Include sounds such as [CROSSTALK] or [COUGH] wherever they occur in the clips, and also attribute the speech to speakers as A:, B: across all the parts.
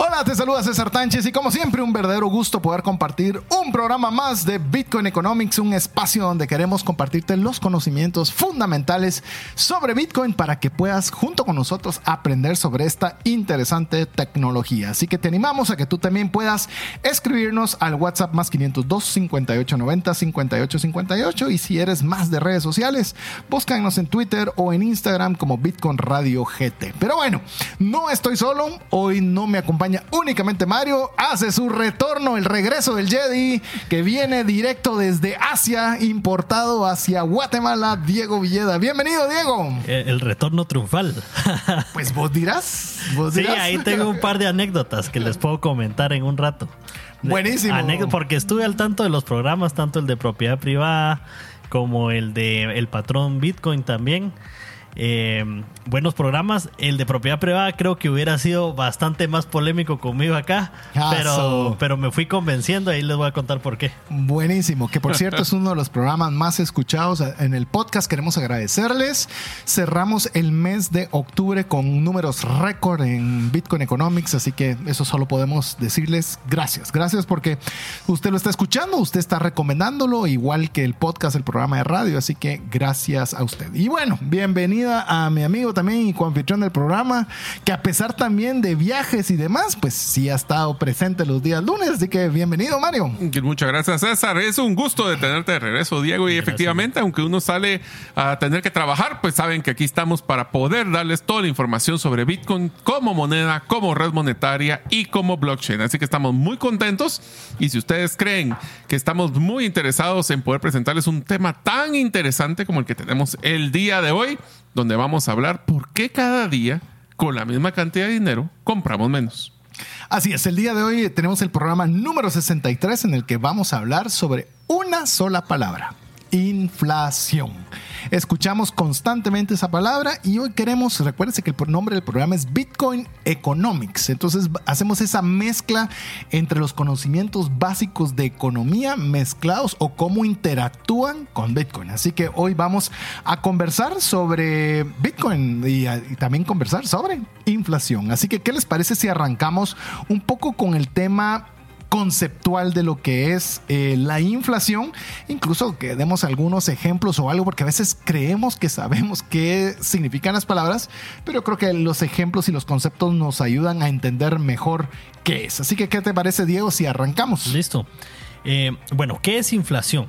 A: Hola, te saluda César Tánchez y como siempre un verdadero gusto poder compartir un programa más de Bitcoin Economics, un espacio donde queremos compartirte los conocimientos fundamentales sobre Bitcoin para que puedas junto con nosotros aprender sobre esta interesante tecnología. Así que te animamos a que tú también puedas escribirnos al WhatsApp más 502 5890 5858 y si eres más de redes sociales, búscanos en Twitter o en Instagram como Bitcoin Radio GT. Pero bueno, no estoy solo, hoy no me acompaña únicamente Mario, hace su retorno, el regreso del Jedi, que viene directo desde Asia, importado hacia Guatemala, Diego Villeda. Bienvenido, Diego.
B: El, retorno triunfal. [LAUGHS]
A: Pues vos dirás, vos
B: dirás. Sí, ahí tengo un par de anécdotas que les puedo comentar en un rato.
A: Buenísimo.
B: porque estuve al tanto de los programas, tanto el de propiedad privada como el de el patrón Bitcoin también. Eh, buenos programas. El de propiedad privada creo que hubiera sido bastante más polémico conmigo acá, pero, pero me fui convenciendo. Ahí les voy a contar por qué.
A: Buenísimo, que por cierto es uno de los programas más escuchados en el podcast. Queremos agradecerles. Cerramos el mes de octubre con números récord en Bitcoin Economics, así que eso solo podemos decirles gracias. Gracias porque usted lo está escuchando, usted está recomendándolo, igual que el podcast, el programa de radio, así que gracias a usted. Y bueno, bienvenido a mi amigo también y coanfitrión del programa, que a pesar también de viajes y demás, pues sí ha estado presente los días lunes. Así que bienvenido, Mario.
C: Muchas gracias, César. Es un gusto de tenerte de regreso, Diego. Y efectivamente, aunque uno sale a tener que trabajar, pues saben que aquí estamos para poder darles toda la información sobre Bitcoin como moneda, como red monetaria y como blockchain. Así que estamos muy contentos. Y si ustedes creen que estamos muy interesados en poder presentarles un tema tan interesante como el que tenemos el día de hoy, donde vamos a hablar por qué cada día, con la misma cantidad de dinero, compramos menos.
A: Así es, el día de hoy tenemos el programa número 63 en el que vamos a hablar sobre una sola palabra, inflación. Escuchamos constantemente esa palabra y hoy queremos, recuérdense que el nombre del programa es Bitcoin Economics. Entonces hacemos esa mezcla entre los conocimientos básicos de economía mezclados o cómo interactúan con Bitcoin. Así que hoy vamos a conversar sobre Bitcoin y, y también conversar sobre inflación. Así que, ¿qué les parece si arrancamos un poco con el tema conceptual de lo que es eh, la inflación, incluso que demos algunos ejemplos o algo, porque a veces creemos que sabemos qué significan las palabras, pero creo que los ejemplos y los conceptos nos ayudan a entender mejor qué es. Así que, ¿qué te parece, Diego, si arrancamos?
B: Listo. Eh, bueno, ¿qué es inflación?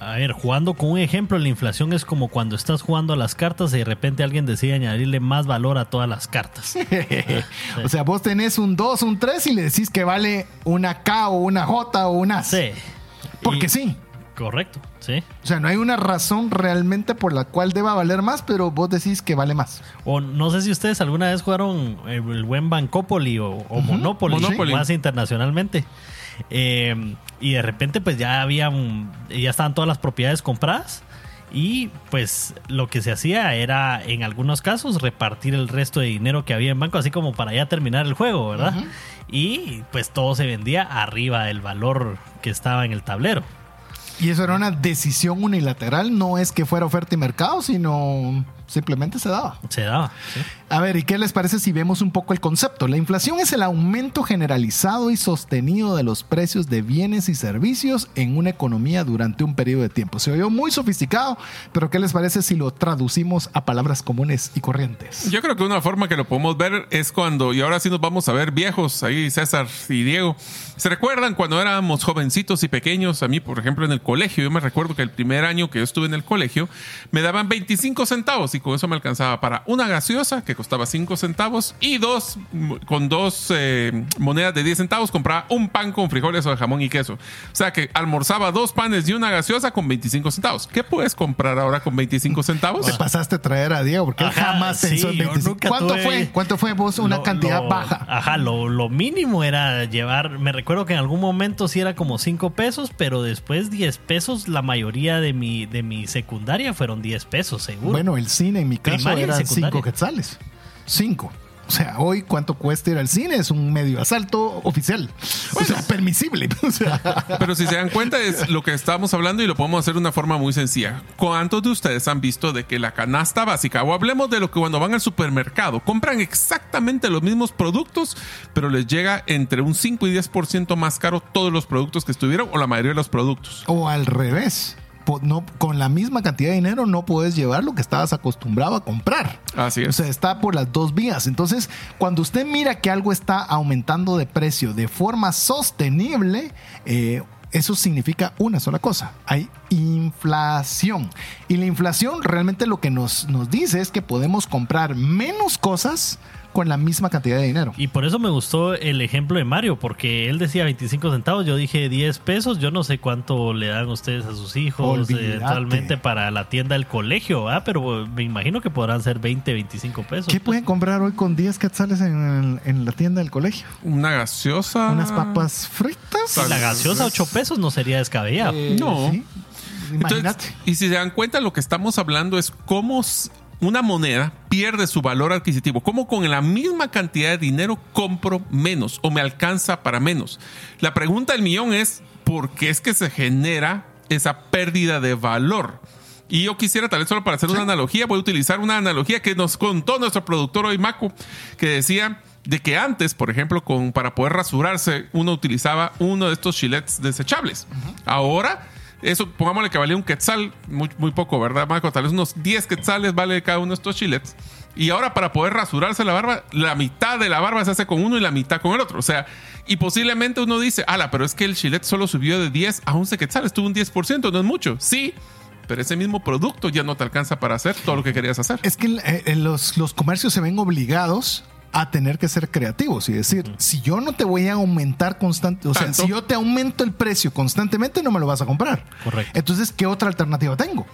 B: A ver, jugando con un ejemplo, la inflación es como cuando estás jugando a las cartas y de repente alguien decide añadirle más valor a todas las cartas. [LAUGHS]
A: O sea, vos tenés un 2, un 3 y le decís que vale una K o una J o una
B: C.
A: Porque sí.
B: Correcto, sí.
A: O sea, no hay una razón realmente por la cual deba valer más, pero vos decís que vale más.
B: O no sé si ustedes alguna vez jugaron el buen Bancopoli o, Monopoly, más internacionalmente. Eh, y de repente pues ya había ya estaban todas las propiedades compradas y pues lo que se hacía era en algunos casos repartir el resto de dinero que había en banco así como para ya terminar el juego, ¿verdad? Y pues todo se vendía arriba del valor que estaba en el tablero.
A: Y eso era una decisión unilateral, no es que fuera oferta y mercado, sino simplemente se daba.
B: Se daba.
A: A ver, ¿y qué les parece si vemos un poco el concepto? La inflación es el aumento generalizado y sostenido de los precios de bienes y servicios en una economía durante un periodo de tiempo. Se oyó muy sofisticado, pero ¿qué les parece si lo traducimos a palabras comunes y corrientes?
C: Yo creo que una forma que lo podemos ver es cuando, y ahora sí nos vamos a ver viejos, ahí César y Diego, ¿se recuerdan cuando éramos jovencitos y pequeños? A mí, por ejemplo, en el colegio, yo me recuerdo que el primer año que yo estuve en el colegio, me daban 25 centavos y con eso me alcanzaba para una gaseosa que costaba 5 centavos y dos, con dos eh, monedas de 10 centavos compraba un pan con frijoles o de jamón y queso. O sea que almorzaba dos panes y una gaseosa con 25 centavos. ¿Qué puedes comprar ahora con 25 centavos?
A: Te pasaste a traer a Diego porque él jamás pensó en 25. ¿Cuánto fue? ¿Cuánto fue vos una cantidad baja?
B: Ajá, lo, lo, mínimo era llevar, me recuerdo que en algún momento sí era como 5 pesos, pero después 10 pesos, la mayoría de mi, de mi secundaria fueron 10 pesos, seguro.
A: Bueno, el cine en mi caso era 5 quetzales. 5. O sea, hoy cuánto cuesta ir al cine es un medio asalto oficial. o sea, permisible. [LAUGHS]
C: Pero si se dan cuenta es lo que estamos hablando y lo podemos hacer de una forma muy sencilla. ¿Cuántos de ustedes han visto de que la canasta básica, o hablemos de lo que cuando van al supermercado, compran exactamente los mismos productos, pero les llega entre un 5 y 10% más caro todos los productos que estuvieron o la mayoría de los productos?
A: O al revés no, con la misma cantidad de dinero no puedes llevar lo que estabas acostumbrado a comprar.
C: Así es.
A: O sea, está por las dos vías. Entonces, cuando usted mira que algo está aumentando de precio de forma sostenible, eh, eso significa una sola cosa. Hay inflación. Y la inflación realmente lo que nos, nos dice es que podemos comprar menos cosas con la misma cantidad de dinero.
B: Y por eso me gustó el ejemplo de Mario, porque él decía 25 centavos, yo dije 10 pesos, yo no sé cuánto le dan ustedes a sus hijos actualmente para la tienda del colegio, ¿ah? pero me imagino que podrán ser 20, 25 pesos.
A: ¿Qué pueden comprar hoy con 10 quetzales en, en la tienda del colegio?
C: Una gaseosa.
A: Unas papas fritas.
B: La gaseosa 8 pesos no sería descabellado.
C: Eh, no. Imagínate. y si se dan cuenta, lo que estamos hablando es cómo una moneda pierde su valor adquisitivo. ¿Cómo con la misma cantidad de dinero compro menos o me alcanza para menos? La pregunta del millón es, ¿por qué es que se genera esa pérdida de valor? Y yo quisiera, tal vez solo para hacer una analogía, voy a utilizar una analogía que nos contó nuestro productor hoy, Macu, que decía de que antes, por ejemplo, con, para poder rasurarse, uno utilizaba uno de estos chilets desechables. Ahora eso, pongámosle que valía un quetzal, muy, poco, ¿verdad, Marco? Tal vez unos 10 quetzales vale cada uno de estos chilets. Y ahora para poder rasurarse la barba, la mitad de la barba se hace con uno y la mitad con el otro. O sea, y posiblemente uno dice, ala, pero es que el chilet solo subió de 10 a 11 quetzales, tuvo un 10%, no es mucho. Sí, pero ese mismo producto ya no te alcanza para hacer todo lo que querías hacer.
A: Es que eh, los, los comercios se ven obligados a tener que ser creativos y decir, si yo no te voy a aumentar constante, o sea, si yo te aumento el precio constantemente, no me lo vas a comprar.
B: Correcto.
A: Entonces, ¿qué otra alternativa tengo?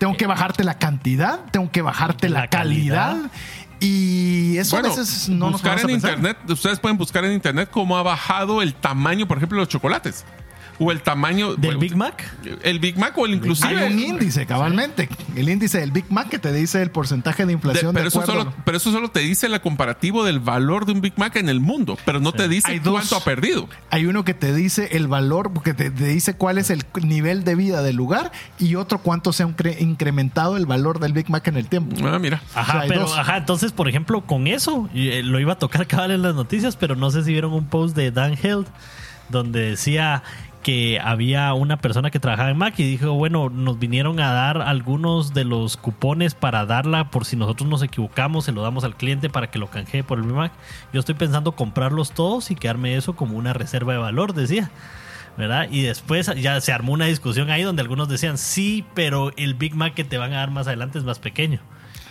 A: Tengo que bajarte la cantidad, tengo que bajarte la, calidad. Y eso a veces no
C: buscar en internet, ustedes pueden buscar en internet cómo ha bajado el tamaño, por ejemplo, de los chocolates o el tamaño
B: del Big Mac.
C: El Big Mac o el inclusive.
A: Hay un índice, cabalmente. El índice del Big Mac que te dice el porcentaje de inflación.
C: pero, eso solo, pero eso solo te dice el comparativo del valor de un Big Mac en el mundo, pero no te dice cuánto ha perdido.
A: Hay uno que te dice el valor, porque te, dice cuál es el nivel de vida del lugar y otro cuánto se ha incrementado el valor del Big Mac en el tiempo.
C: Ah, mira.
B: Ajá, pero, ajá, entonces, por ejemplo, con eso, eh, lo iba a tocar [LAUGHS] cabal en las noticias, pero no sé si vieron un post de Dan Held donde decía que había una persona que trabajaba en Mac y dijo, bueno, nos vinieron a dar algunos de los cupones para darla por si nosotros nos equivocamos, se lo damos al cliente para que lo canjee por el Mac. Yo estoy pensando comprarlos todos y quedarme eso como una reserva de valor, decía. ¿verdad? Y después ya se armó una discusión ahí donde algunos decían, sí, pero el Big Mac que te van a dar más adelante es más pequeño.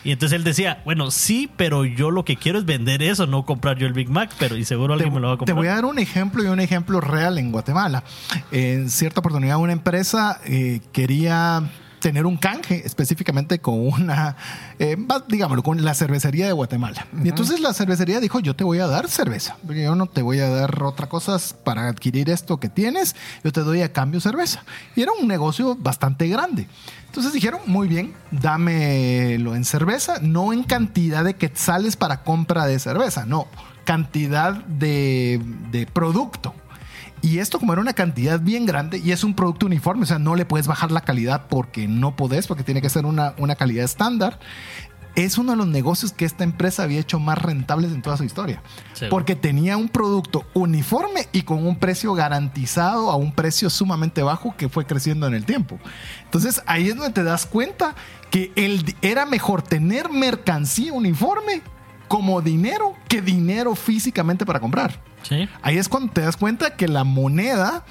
B: Y entonces él decía, bueno, sí, pero yo lo que quiero es vender eso, no comprar yo el Big Mac, pero y seguro alguien me lo va a comprar.
A: Te voy a dar un ejemplo y un ejemplo real en Guatemala. En cierta oportunidad una empresa eh, quería tener un canje específicamente con una, eh, digámoslo, con la cervecería de Guatemala. Y entonces la cervecería dijo, yo te voy a dar cerveza, yo no te voy a dar otra cosa para adquirir esto que tienes, yo te doy a cambio cerveza. Y era un negocio bastante grande. Entonces dijeron, muy bien, dámelo en cerveza, no en cantidad de quetzales para compra de cerveza, no, cantidad de, de producto. Y esto como era una cantidad bien grande y es un producto uniforme, o sea, no le puedes bajar la calidad porque no podés, porque tiene que ser una, una calidad estándar. Es uno de los negocios que esta empresa había hecho más rentables en toda su historia. Porque tenía un producto uniforme y con un precio garantizado a un precio sumamente bajo que fue creciendo en el tiempo. Entonces ahí es donde te das cuenta que el, era mejor tener mercancía uniforme como dinero que dinero físicamente para comprar. Ahí es cuando te das cuenta que la moneda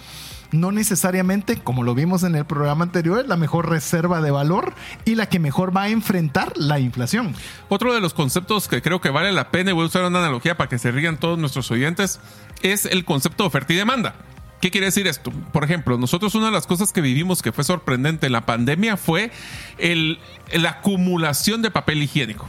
A: no necesariamente, como lo vimos en el programa anterior, es la mejor reserva de valor y la que mejor va a enfrentar la inflación.
C: Otro de los conceptos que creo que vale la pena, y voy a usar una analogía para que se rían todos nuestros oyentes, es el concepto de oferta y demanda. ¿Qué quiere decir esto? Por ejemplo, nosotros una de las cosas que vivimos que fue sorprendente en la pandemia fue el, la acumulación de papel higiénico.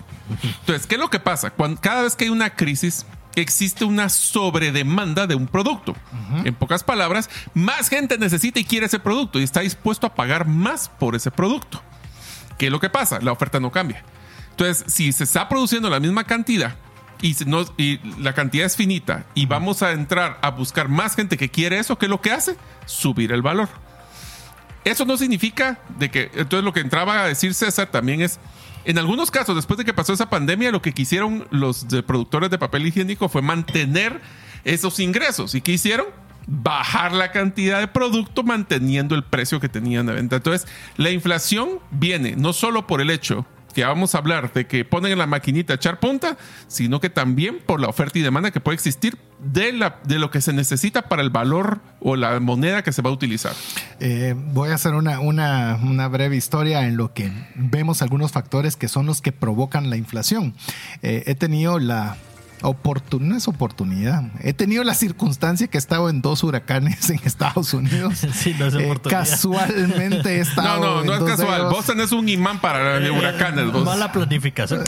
C: Entonces, ¿qué es lo que pasa? Cuando, cada vez que hay una crisis, existe una sobredemanda de un producto. En pocas palabras, más gente necesita y quiere ese producto y está dispuesto a pagar más por ese producto. ¿Qué es lo que pasa? La oferta no cambia. Entonces, si se está produciendo la misma cantidad, y, y la cantidad es finita y vamos a entrar a buscar más gente que quiere eso, ¿qué es lo que hace? Subir el valor. Eso no significa de que, entonces lo que entraba a decir César también es, en algunos casos, después de que pasó esa pandemia, lo que quisieron los productores de papel higiénico fue mantener esos ingresos. ¿Y qué hicieron? Bajar la cantidad de producto manteniendo el precio que tenían de venta. Entonces, la inflación viene no solo por el hecho que vamos a hablar de que ponen en la maquinita echar punta, sino que también por la oferta y demanda que puede existir de, la, de lo que se necesita para el valor o la moneda que se va a utilizar.
A: Eh, voy a hacer una, una, una, breve historia en lo que vemos algunos factores que son los que provocan la inflación. Eh, he tenido la no es oportunidad. He tenido la circunstancia que he estado en dos huracanes en Estados Unidos. [LAUGHS]
B: Sí, no es eh,
A: casualmente he [LAUGHS] estado.
C: No, no, no es casual. Vos tenés un imán para eh, huracanes. Vos.
B: Mala planificación.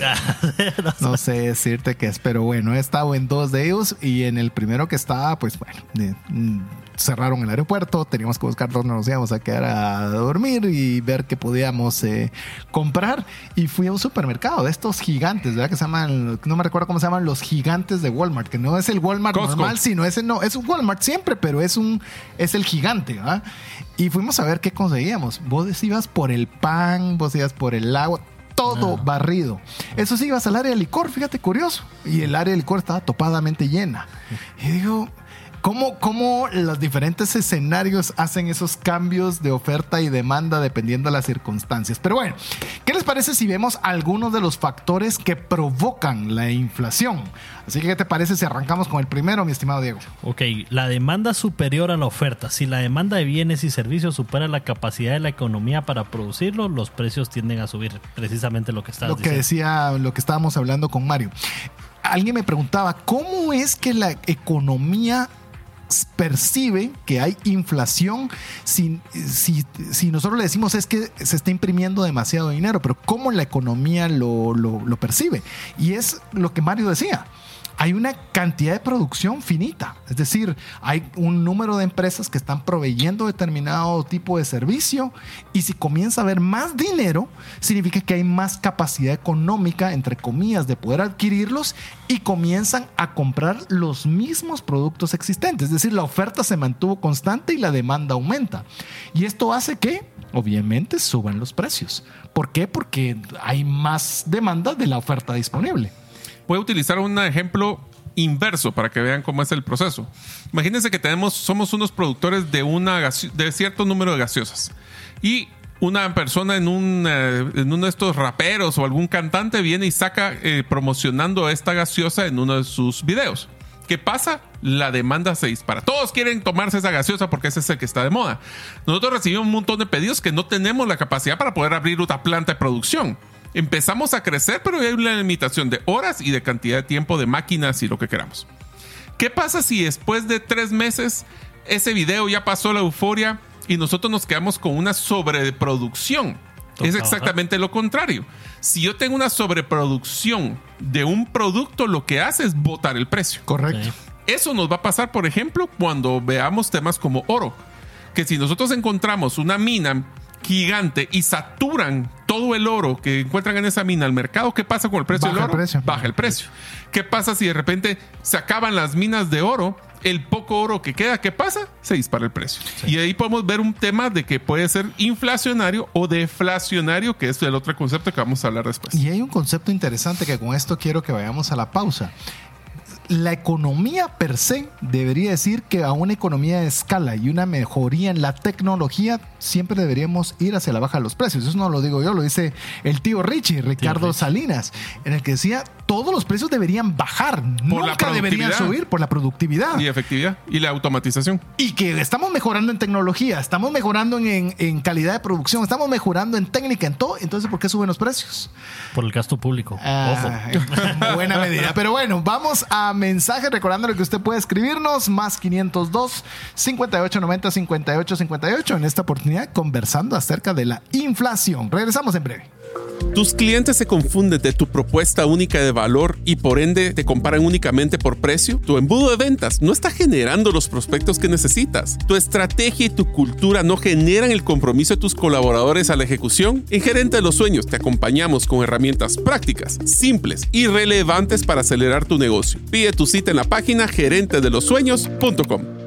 B: [LAUGHS]
A: no, sé decirte qué es, pero bueno, he estado en dos de ellos y en el primero que estaba, pues bueno, mm, cerraron el aeropuerto, teníamos que buscar dónde nos íbamos a quedar a dormir y ver qué podíamos eh, comprar. Y fui a un supermercado de estos gigantes, ¿verdad? Que se llaman, no me recuerdo cómo se llaman, los gigantes de Walmart, que no es el Walmart normal, sino ese no, es un Walmart siempre, pero es un, es el gigante, ¿verdad? Y fuimos a ver qué conseguíamos. Vos ibas por el pan, vos ibas por el agua, todo ah. barrido. Eso sí, ibas al área de licor, fíjate, curioso. Y el área de licor estaba topadamente llena. Y digo, ¿Cómo, ¿Cómo, los diferentes escenarios hacen esos cambios de oferta y demanda dependiendo de las circunstancias? Pero bueno, ¿qué les parece si vemos algunos de los factores que provocan la inflación? Así que, ¿qué te parece si arrancamos con el primero, mi estimado Diego?
B: Ok, la demanda superior a la oferta. Si la demanda de bienes y servicios supera la capacidad de la economía para producirlo, los precios tienden a subir. Precisamente lo que está
A: Lo
B: que
A: decía, lo que estábamos hablando con Mario. Alguien me preguntaba, ¿cómo es que la economía percibe que hay inflación si, si, nosotros le decimos es que se está imprimiendo demasiado dinero, pero cómo la economía lo, lo percibe. Y es lo que Mario decía hay una cantidad de producción finita. Es decir, hay un número de empresas que están proveyendo determinado tipo de servicio y si comienza a haber más dinero, significa que hay más capacidad económica, entre comillas, de poder adquirirlos y comienzan a comprar los mismos productos existentes. Es decir, la oferta se mantuvo constante y la demanda aumenta. Y esto hace que, obviamente, suban los precios. ¿Por qué? Porque hay más demanda de la oferta disponible
C: voy a utilizar un ejemplo inverso para que vean cómo es el proceso. Imagínense que tenemos, somos unos productores de, una de cierto número de gaseosas y una persona en, un, eh, en uno de estos raperos o algún cantante viene y saca eh, promocionando esta gaseosa en uno de sus videos. ¿Qué pasa? La demanda se dispara. Todos quieren tomarse esa gaseosa porque ese es el que está de moda. Nosotros recibimos un montón de pedidos que no tenemos la capacidad para poder abrir una planta de producción empezamos a crecer, pero hay una limitación de horas y de cantidad de tiempo de máquinas y lo que queramos. ¿Qué pasa si después de tres meses ese video ya pasó la euforia y nosotros nos quedamos con una sobreproducción? Es exactamente lo contrario. Si yo tengo una sobreproducción de un producto, lo que hace es botar el precio.
A: Correcto.
C: Eso nos va a pasar, por ejemplo, cuando veamos temas como oro. Que si nosotros encontramos una mina gigante y saturan todo el oro que encuentran en esa mina al mercado, ¿qué pasa con el precio del oro? Baja el precio. ¿Qué pasa si de repente se acaban las minas de oro? El poco oro que queda, ¿qué pasa? Se dispara el precio. Y ahí podemos ver un tema de que puede ser inflacionario o deflacionario, que es el otro concepto que vamos a hablar después.
A: Y hay un concepto interesante que con esto quiero que vayamos a la pausa la economía per se debería decir que a una economía de escala y una mejoría en la tecnología siempre deberíamos ir hacia la baja de los precios. Eso no lo digo yo, lo dice el tío Richie, Ricardo Salinas, en el que decía todos los precios deberían bajar, por nunca deberían subir por la productividad.
C: Y efectividad y la automatización.
A: Y que estamos mejorando en tecnología, estamos mejorando en, en calidad de producción, estamos mejorando en técnica, en todo. Entonces, ¿por qué suben los precios?
B: Por el gasto público.
A: Ah, [LAUGHS] buena medida. Pero bueno, vamos a mensajes recordándole que usted puede escribirnos más 502 5890 5858 en esta oportunidad conversando acerca de la inflación. Regresamos en breve.
C: Tus clientes se confunden de tu propuesta única de valor y por ende te comparan únicamente por precio. Tu embudo de ventas no está generando los prospectos que necesitas. Tu estrategia y tu cultura no generan el compromiso de tus colaboradores a la ejecución. En Gerente de los Sueños te acompañamos con herramientas prácticas, simples y relevantes para acelerar tu negocio. Pide tu cita en la página gerentedelosueños.com.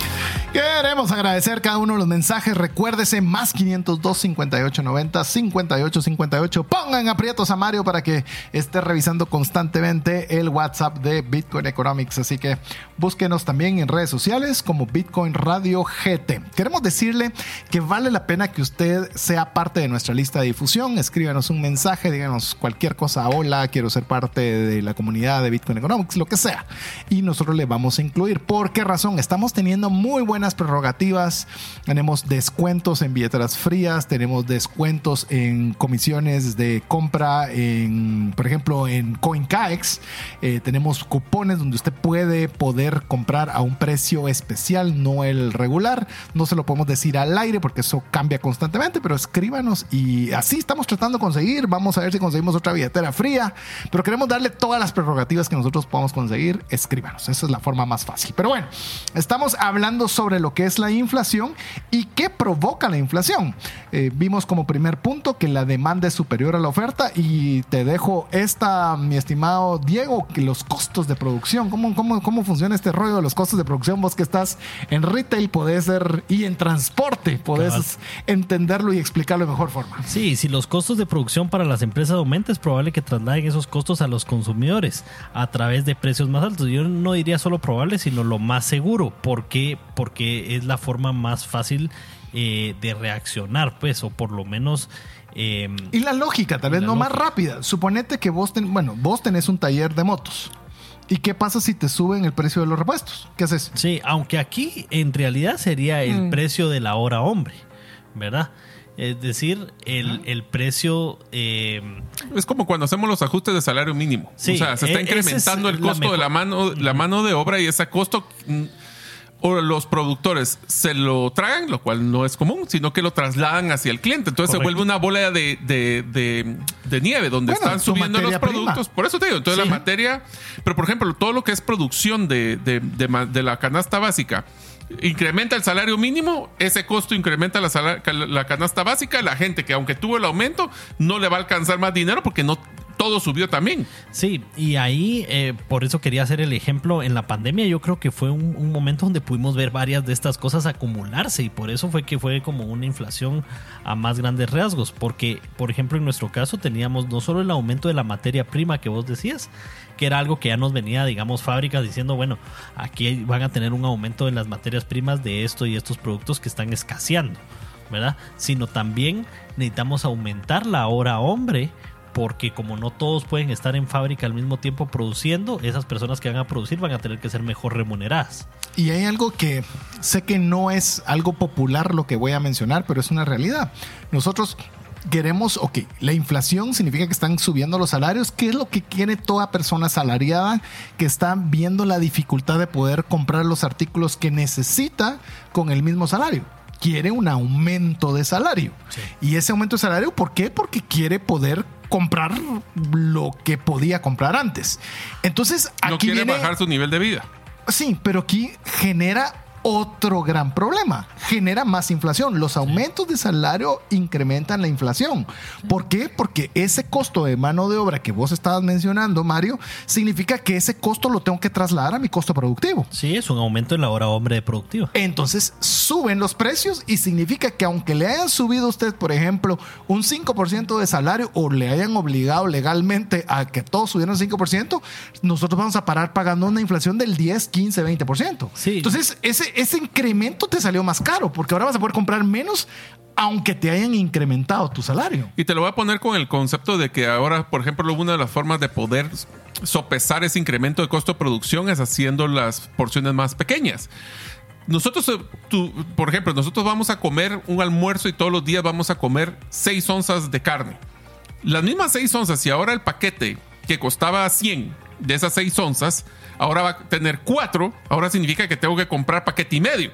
A: Queremos agradecer cada uno de los mensajes. Recuérdese, más 502 58 90 58 58. Pongan aprietos a Mario para que esté revisando constantemente el WhatsApp de Bitcoin Economics. Así que búsquenos también en redes sociales como Bitcoin Radio GT. Queremos decirle que vale la pena que usted sea parte de nuestra lista de difusión. Escríbanos un mensaje, díganos cualquier cosa. Hola, quiero ser parte de la comunidad de Bitcoin Economics, lo que sea. Y nosotros le vamos a incluir. ¿Por qué razón? Estamos teniendo muy buena prerrogativas, tenemos descuentos en billeteras frías, tenemos descuentos en comisiones de compra, en, por ejemplo, en CoinCaex, eh, tenemos cupones donde usted puede poder comprar a un precio especial, no el regular. No se lo podemos decir al aire porque eso cambia constantemente, pero escríbanos y así estamos tratando de conseguir. Vamos a ver si conseguimos otra billetera fría, pero queremos darle todas las prerrogativas que nosotros podamos conseguir. Escríbanos, esa es la forma más fácil. Pero bueno, estamos hablando sobre lo que es la inflación y qué provoca la inflación. Eh, vimos como primer punto que la demanda es superior a la oferta y te dejo esta, mi estimado Diego, que los costos de producción, ¿cómo, cómo, cómo funciona este rollo de los costos de producción? Vos que estás en retail podés ser y en transporte, podés entenderlo y explicarlo de mejor forma.
B: Sí, si los costos de producción para las empresas aumentan, es probable que trasladen esos costos a los consumidores a través de precios más altos. Yo no diría solo probable, sino lo más seguro. ¿Por qué? Porque es la forma más fácil eh, de reaccionar, pues, o por lo menos...
A: Em, y la lógica, tal vez no más rápida. Suponete que vos, bueno, vos tenés un taller de motos. ¿Y qué pasa si te suben el precio de los repuestos? ¿Qué haces?
B: Sí, aunque aquí en realidad sería el mm. precio de la hora hombre, ¿verdad? Es decir, el, precio... Em,
C: es como cuando hacemos los ajustes de salario mínimo. o sea, se está e-, incrementando el costo de la mano, la mano de obra y ese costo mm, o los productores se lo tragan, lo cual no es común, sino que lo trasladan hacia el cliente. Entonces se vuelve una bola de, de, nieve donde están subiendo los productos. Por eso te digo, entonces la materia, pero por ejemplo, todo lo que es producción de, de la canasta básica incrementa el salario mínimo, ese costo incrementa la, la, canasta básica, la gente que aunque tuvo el aumento no le va a alcanzar más dinero porque no todo subió también.
B: Sí, y ahí eh, por eso quería hacer el ejemplo en la pandemia. Yo creo que fue un, momento donde pudimos ver varias de estas cosas acumularse y por eso fue que fue como una inflación a más grandes rasgos. Porque, por ejemplo, en nuestro caso teníamos no solo el aumento de la materia prima que vos decías, que era algo que ya nos venía, digamos, fábricas diciendo, bueno, aquí van a tener un aumento de las materias primas de esto y estos productos que están escaseando, ¿verdad? Sino también necesitamos aumentar la hora hombre porque como no todos pueden estar en fábrica al mismo tiempo produciendo, esas personas que van a producir van a tener que ser mejor remuneradas.
A: Y hay algo que sé que no es algo popular lo que voy a mencionar, pero es una realidad. Nosotros queremos, ok, la inflación significa que están subiendo los salarios. ¿Qué es lo que quiere toda persona asalariada que está viendo la dificultad de poder comprar los artículos que necesita con el mismo salario? Quiere un aumento de salario. Y ese aumento de salario, ¿por qué? Porque quiere poder comprar lo que podía comprar antes. Entonces, aquí
C: no quiere bajar su nivel de vida.
A: Sí, pero aquí genera otro gran problema. Genera más inflación. Los aumentos de salario incrementan la inflación. ¿Por qué? Porque ese costo de mano de obra que vos estabas mencionando, Mario, significa que ese costo lo tengo que trasladar a mi costo productivo.
B: Sí, es un aumento en la hora hombre productiva.
A: Entonces suben los precios y significa que aunque le hayan subido a usted, por ejemplo, un 5% de salario o le hayan obligado legalmente a que todos subieran 5%, nosotros vamos a parar pagando una inflación del 10, 15, 20%. Sí. Entonces, ese, ese incremento te salió más caro porque ahora vas a poder comprar menos aunque te hayan incrementado tu salario.
C: Y te lo voy a poner con el concepto de que ahora, por ejemplo, una de las formas de poder sopesar ese incremento de costo de producción es haciendo las porciones más pequeñas. Nosotros, eh, tú, por ejemplo, nosotros vamos a comer un almuerzo y todos los días vamos a comer 6 onzas de carne. Las mismas 6 onzas, y ahora el paquete que costaba 100 de esas 6 onzas, ahora va a tener cuatro, ahora significa que tengo que comprar paquete y medio.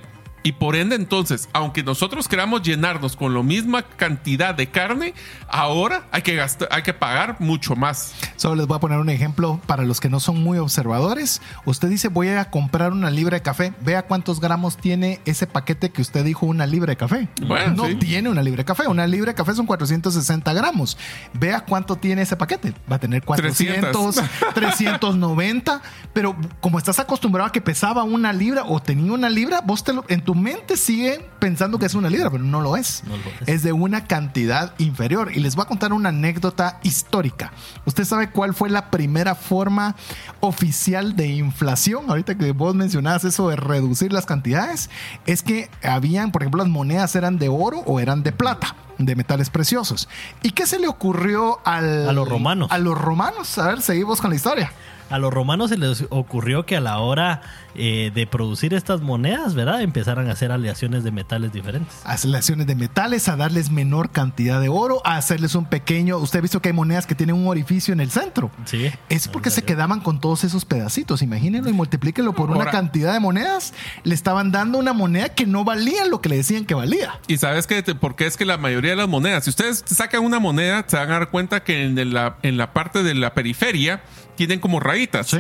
C: Y por ende, entonces, aunque nosotros queramos llenarnos con la misma cantidad de carne, ahora hay que gastar, hay que pagar mucho más.
A: Solo les voy a poner un ejemplo para los que no son muy observadores. Usted dice, voy a comprar una libra de café. Vea cuántos gramos tiene ese paquete que usted dijo una libra de café. Bueno, no tiene una libra de café. Una libra de café son 460 gramos. Vea cuánto tiene ese paquete. Va a tener 400, 390. [LAUGHS] [LAUGHS] Pero como estás acostumbrado a que pesaba una libra o tenía una libra, vos te lo, en tu mente sigue pensando que es una libra, pero no lo es. es. de una cantidad inferior. Y les voy a contar una anécdota histórica. ¿Usted sabe cuál fue la primera forma oficial de inflación? Ahorita que vos mencionabas eso de reducir las cantidades, es que habían, por ejemplo, las monedas eran de oro o eran de plata de metales preciosos. ¿Y qué se le ocurrió al,
B: a los romanos?
A: A los romanos. A ver, seguimos con la historia
B: a los romanos se les ocurrió que a la hora eh, de producir estas monedas, ¿verdad? Empezaran a hacer aleaciones de metales diferentes.
A: Aleaciones de metales, a darles menor cantidad de oro, a hacerles un pequeño. Usted ha visto que hay monedas que tienen un orificio en el centro.
B: Sí.
A: Es porque se quedaban con todos esos pedacitos. Imagínenlo y multiplíquenlo por una cantidad de monedas. Le estaban dando una moneda que no valía lo que le decían que valía.
C: Y sabes que porque es que la mayoría de las monedas, si ustedes sacan una moneda, se van a dar cuenta que en la, en la parte de la periferia tienen como rayitas.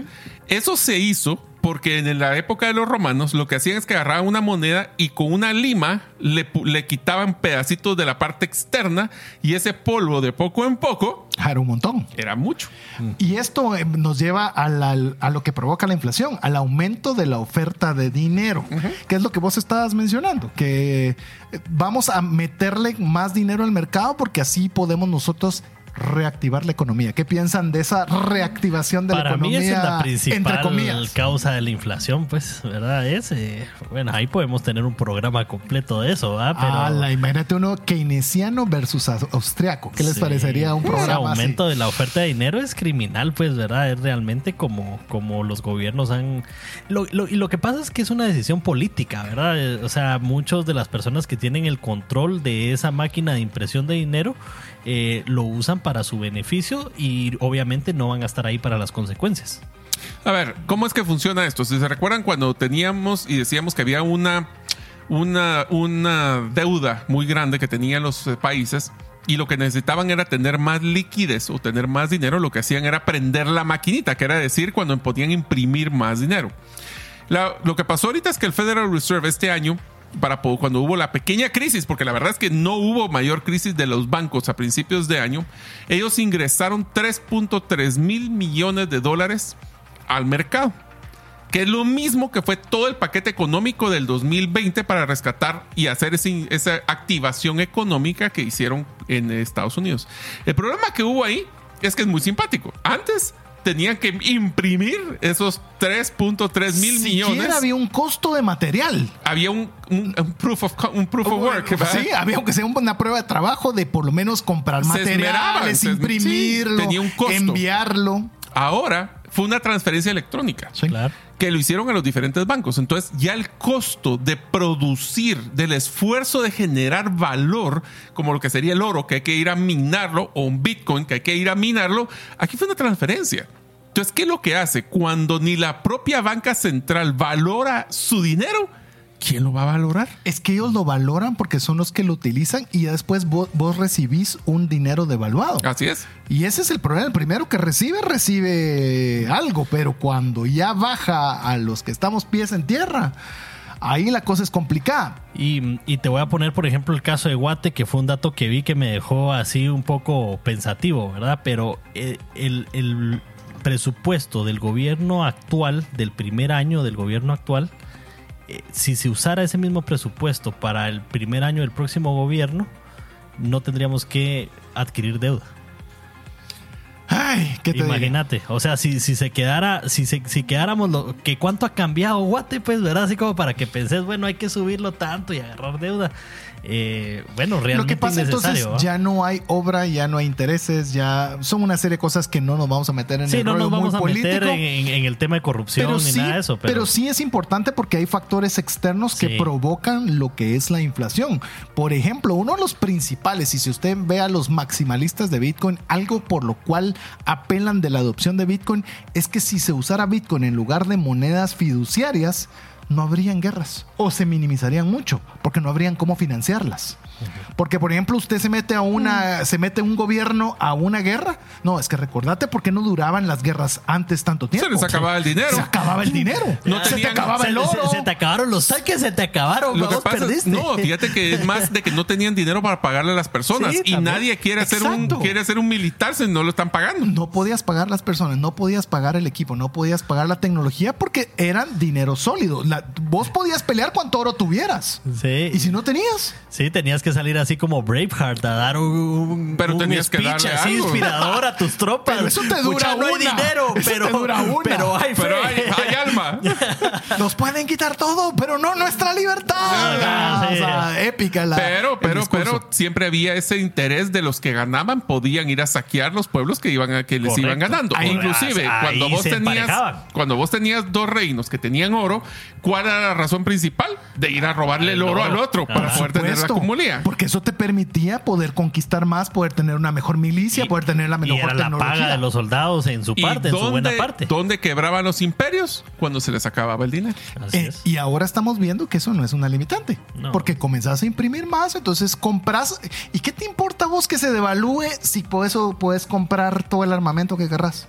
C: Eso se hizo porque en la época de los romanos lo que hacían es que agarraban una moneda y con una lima le, le, quitaban pedacitos de la parte externa y ese polvo de poco en poco
A: era un montón.
C: Era mucho.
A: Y esto eh, nos lleva a, a, lo que provoca la inflación, al aumento de la oferta de dinero, que es lo que vos estabas mencionando, que eh, vamos a meterle más dinero al mercado porque así podemos nosotros reactivar la economía. ¿Qué piensan de esa reactivación de la economía?
B: Para mí es la principal causa de la inflación, pues, ¿verdad? Es, eh, bueno, ahí podemos tener un programa completo de eso, ¿verdad?
A: Pero, imagínate uno keynesiano versus austriaco. ¿Qué les parecería un programa
B: El aumento de la oferta de dinero es criminal, pues, ¿verdad? Es realmente como, como los gobiernos han... y lo que pasa es que es una decisión política, ¿verdad? Eh, o sea, muchos de las personas que tienen el control de esa máquina de impresión de dinero eh, lo usan para su beneficio y obviamente no van a estar ahí para las consecuencias.
C: A ver, ¿cómo es que funciona esto? Si se recuerdan cuando teníamos y decíamos que había una, una, una deuda muy grande que tenían los eh, países y lo que necesitaban era tener más liquidez o tener más dinero, lo que hacían era prender la maquinita, que era decir, cuando podían imprimir más dinero. lo que pasó ahorita es que el Federal Reserve este año para cuando hubo la pequeña crisis, porque la verdad es que no hubo mayor crisis de los bancos a principios de año, ellos ingresaron 3.3 mil millones de dólares al mercado, que es lo mismo que fue todo el paquete económico del 2020 para rescatar y hacer esa activación económica que hicieron en Estados Unidos. El problema que hubo ahí es que es muy simpático. Antes tenían que imprimir esos 3.3 mil millones.
A: había un costo de material.
C: Había un, proof, of, proof of work.
A: Sí, había aunque sea una prueba de trabajo de por lo menos comprar materiales, imprimirlo, enviarlo.
C: Ahora fue una transferencia electrónica.
A: Sí. Claro.
C: que lo hicieron a los diferentes bancos. Entonces ya el costo de producir, del esfuerzo de generar valor, como lo que sería el oro, que hay que ir a minarlo, o un Bitcoin, que hay que ir a minarlo, aquí fue una transferencia. Entonces, ¿qué es lo que hace? Cuando ni la propia banca central valora su dinero, ¿quién lo va a valorar?
A: Es que ellos lo valoran porque son los que lo utilizan y después vos, recibís un dinero devaluado.
C: Así es.
A: Y ese es el problema. El primero que recibe, recibe algo, pero cuando ya baja a los que estamos pies en tierra, ahí la cosa es complicada.
B: Y, te voy a poner, por ejemplo, el caso de Guate, que fue un dato que vi que me dejó así un poco pensativo, ¿verdad? Pero eh, el presupuesto del gobierno actual, del primer año del gobierno actual, eh, si se usara ese mismo presupuesto para el primer año del próximo gobierno, no tendríamos que adquirir deuda.
A: Ay, ¿qué te
B: Imagínate, o sea, si, si se quedara, si, se, si quedáramos lo que cuánto ha cambiado Guate, pues, ¿verdad? Así como para que penses, bueno, hay que subirlo tanto y agarrar deuda. Eh, bueno, realmente Lo que pasa entonces
A: ya no hay obra, ya no hay intereses, ya son una serie de cosas que no nos vamos a meter en el no nos vamos a meter
B: en, el tema de corrupción ni nada de eso.
A: Pero... sí es importante porque hay factores externos que provocan lo que es la inflación. Por ejemplo, uno de los principales, y si usted ve a los maximalistas de Bitcoin, algo por lo cual apelan de la adopción de Bitcoin es que si se usara Bitcoin en lugar de monedas fiduciarias, no habrían guerras o se minimizarían mucho porque no habrían cómo financiarlas. Porque, por ejemplo, usted se mete a una, mm. se mete un gobierno a una guerra. No, es que recordate por qué no duraban las guerras antes tanto tiempo.
C: Se les acababa el dinero.
A: Se acababa el dinero.
B: No se te acababa el oro. Se, te acabaron los saques, se te acabaron. Lo que perdiste.
C: no, fíjate que es más de que no tenían dinero para pagarle a las personas. y nadie quiere hacer, un, quiere hacer un militar si no lo están pagando.
A: No podías pagar las personas, no podías pagar el equipo, no podías pagar la tecnología porque eran dinero sólido. vos podías pelear cuanto oro tuvieras.
B: Sí.
A: Y si no tenías.
B: Sí, tenías que salir así como Braveheart a dar un,
C: pero tenías que darle
B: así inspirador a tus tropas.
A: Pero eso te dura no
B: hay dinero, pero,
A: dura una.
B: pero hay
C: Pero hay, alma. [LAUGHS]
A: Nos pueden quitar todo, pero no nuestra libertad. Ah, o sea, épica la
C: Pero pero pero siempre había ese interés de los que ganaban podían ir a saquear los pueblos que iban a, que les iban ganando. Inclusive cuando vos tenías cuando vos tenías dos reinos que tenían oro, ¿cuál era la razón principal de ir a robarle el, oro, al otro para poder tener la comunidad?
A: Porque eso te permitía poder conquistar más, poder tener una mejor milicia, poder tener la mejor y era tecnología. la paga
B: de los soldados en su parte, en su buena parte.
C: ¿Dónde quebraban los imperios? Cuando se les acababa el dinero.
A: Eh, y ahora estamos viendo que eso no es una limitante. Porque comenzás a imprimir más, entonces compras. ¿Y qué te importa vos que se devalúe si por eso puedes comprar todo el armamento que querrás?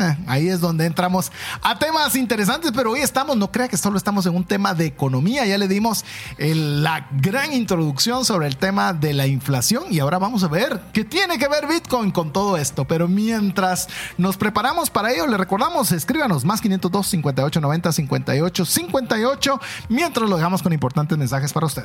A: Eh, ahí es donde entramos a temas interesantes, pero hoy estamos, no crea que solo estamos en un tema de economía, ya le dimos la gran introducción sobre el tema de la inflación y ahora vamos a ver qué tiene que ver Bitcoin con todo esto, pero mientras nos preparamos para ello, le recordamos, escríbanos más 502 58 90 58 58 mientras lo dejamos con importantes mensajes para usted.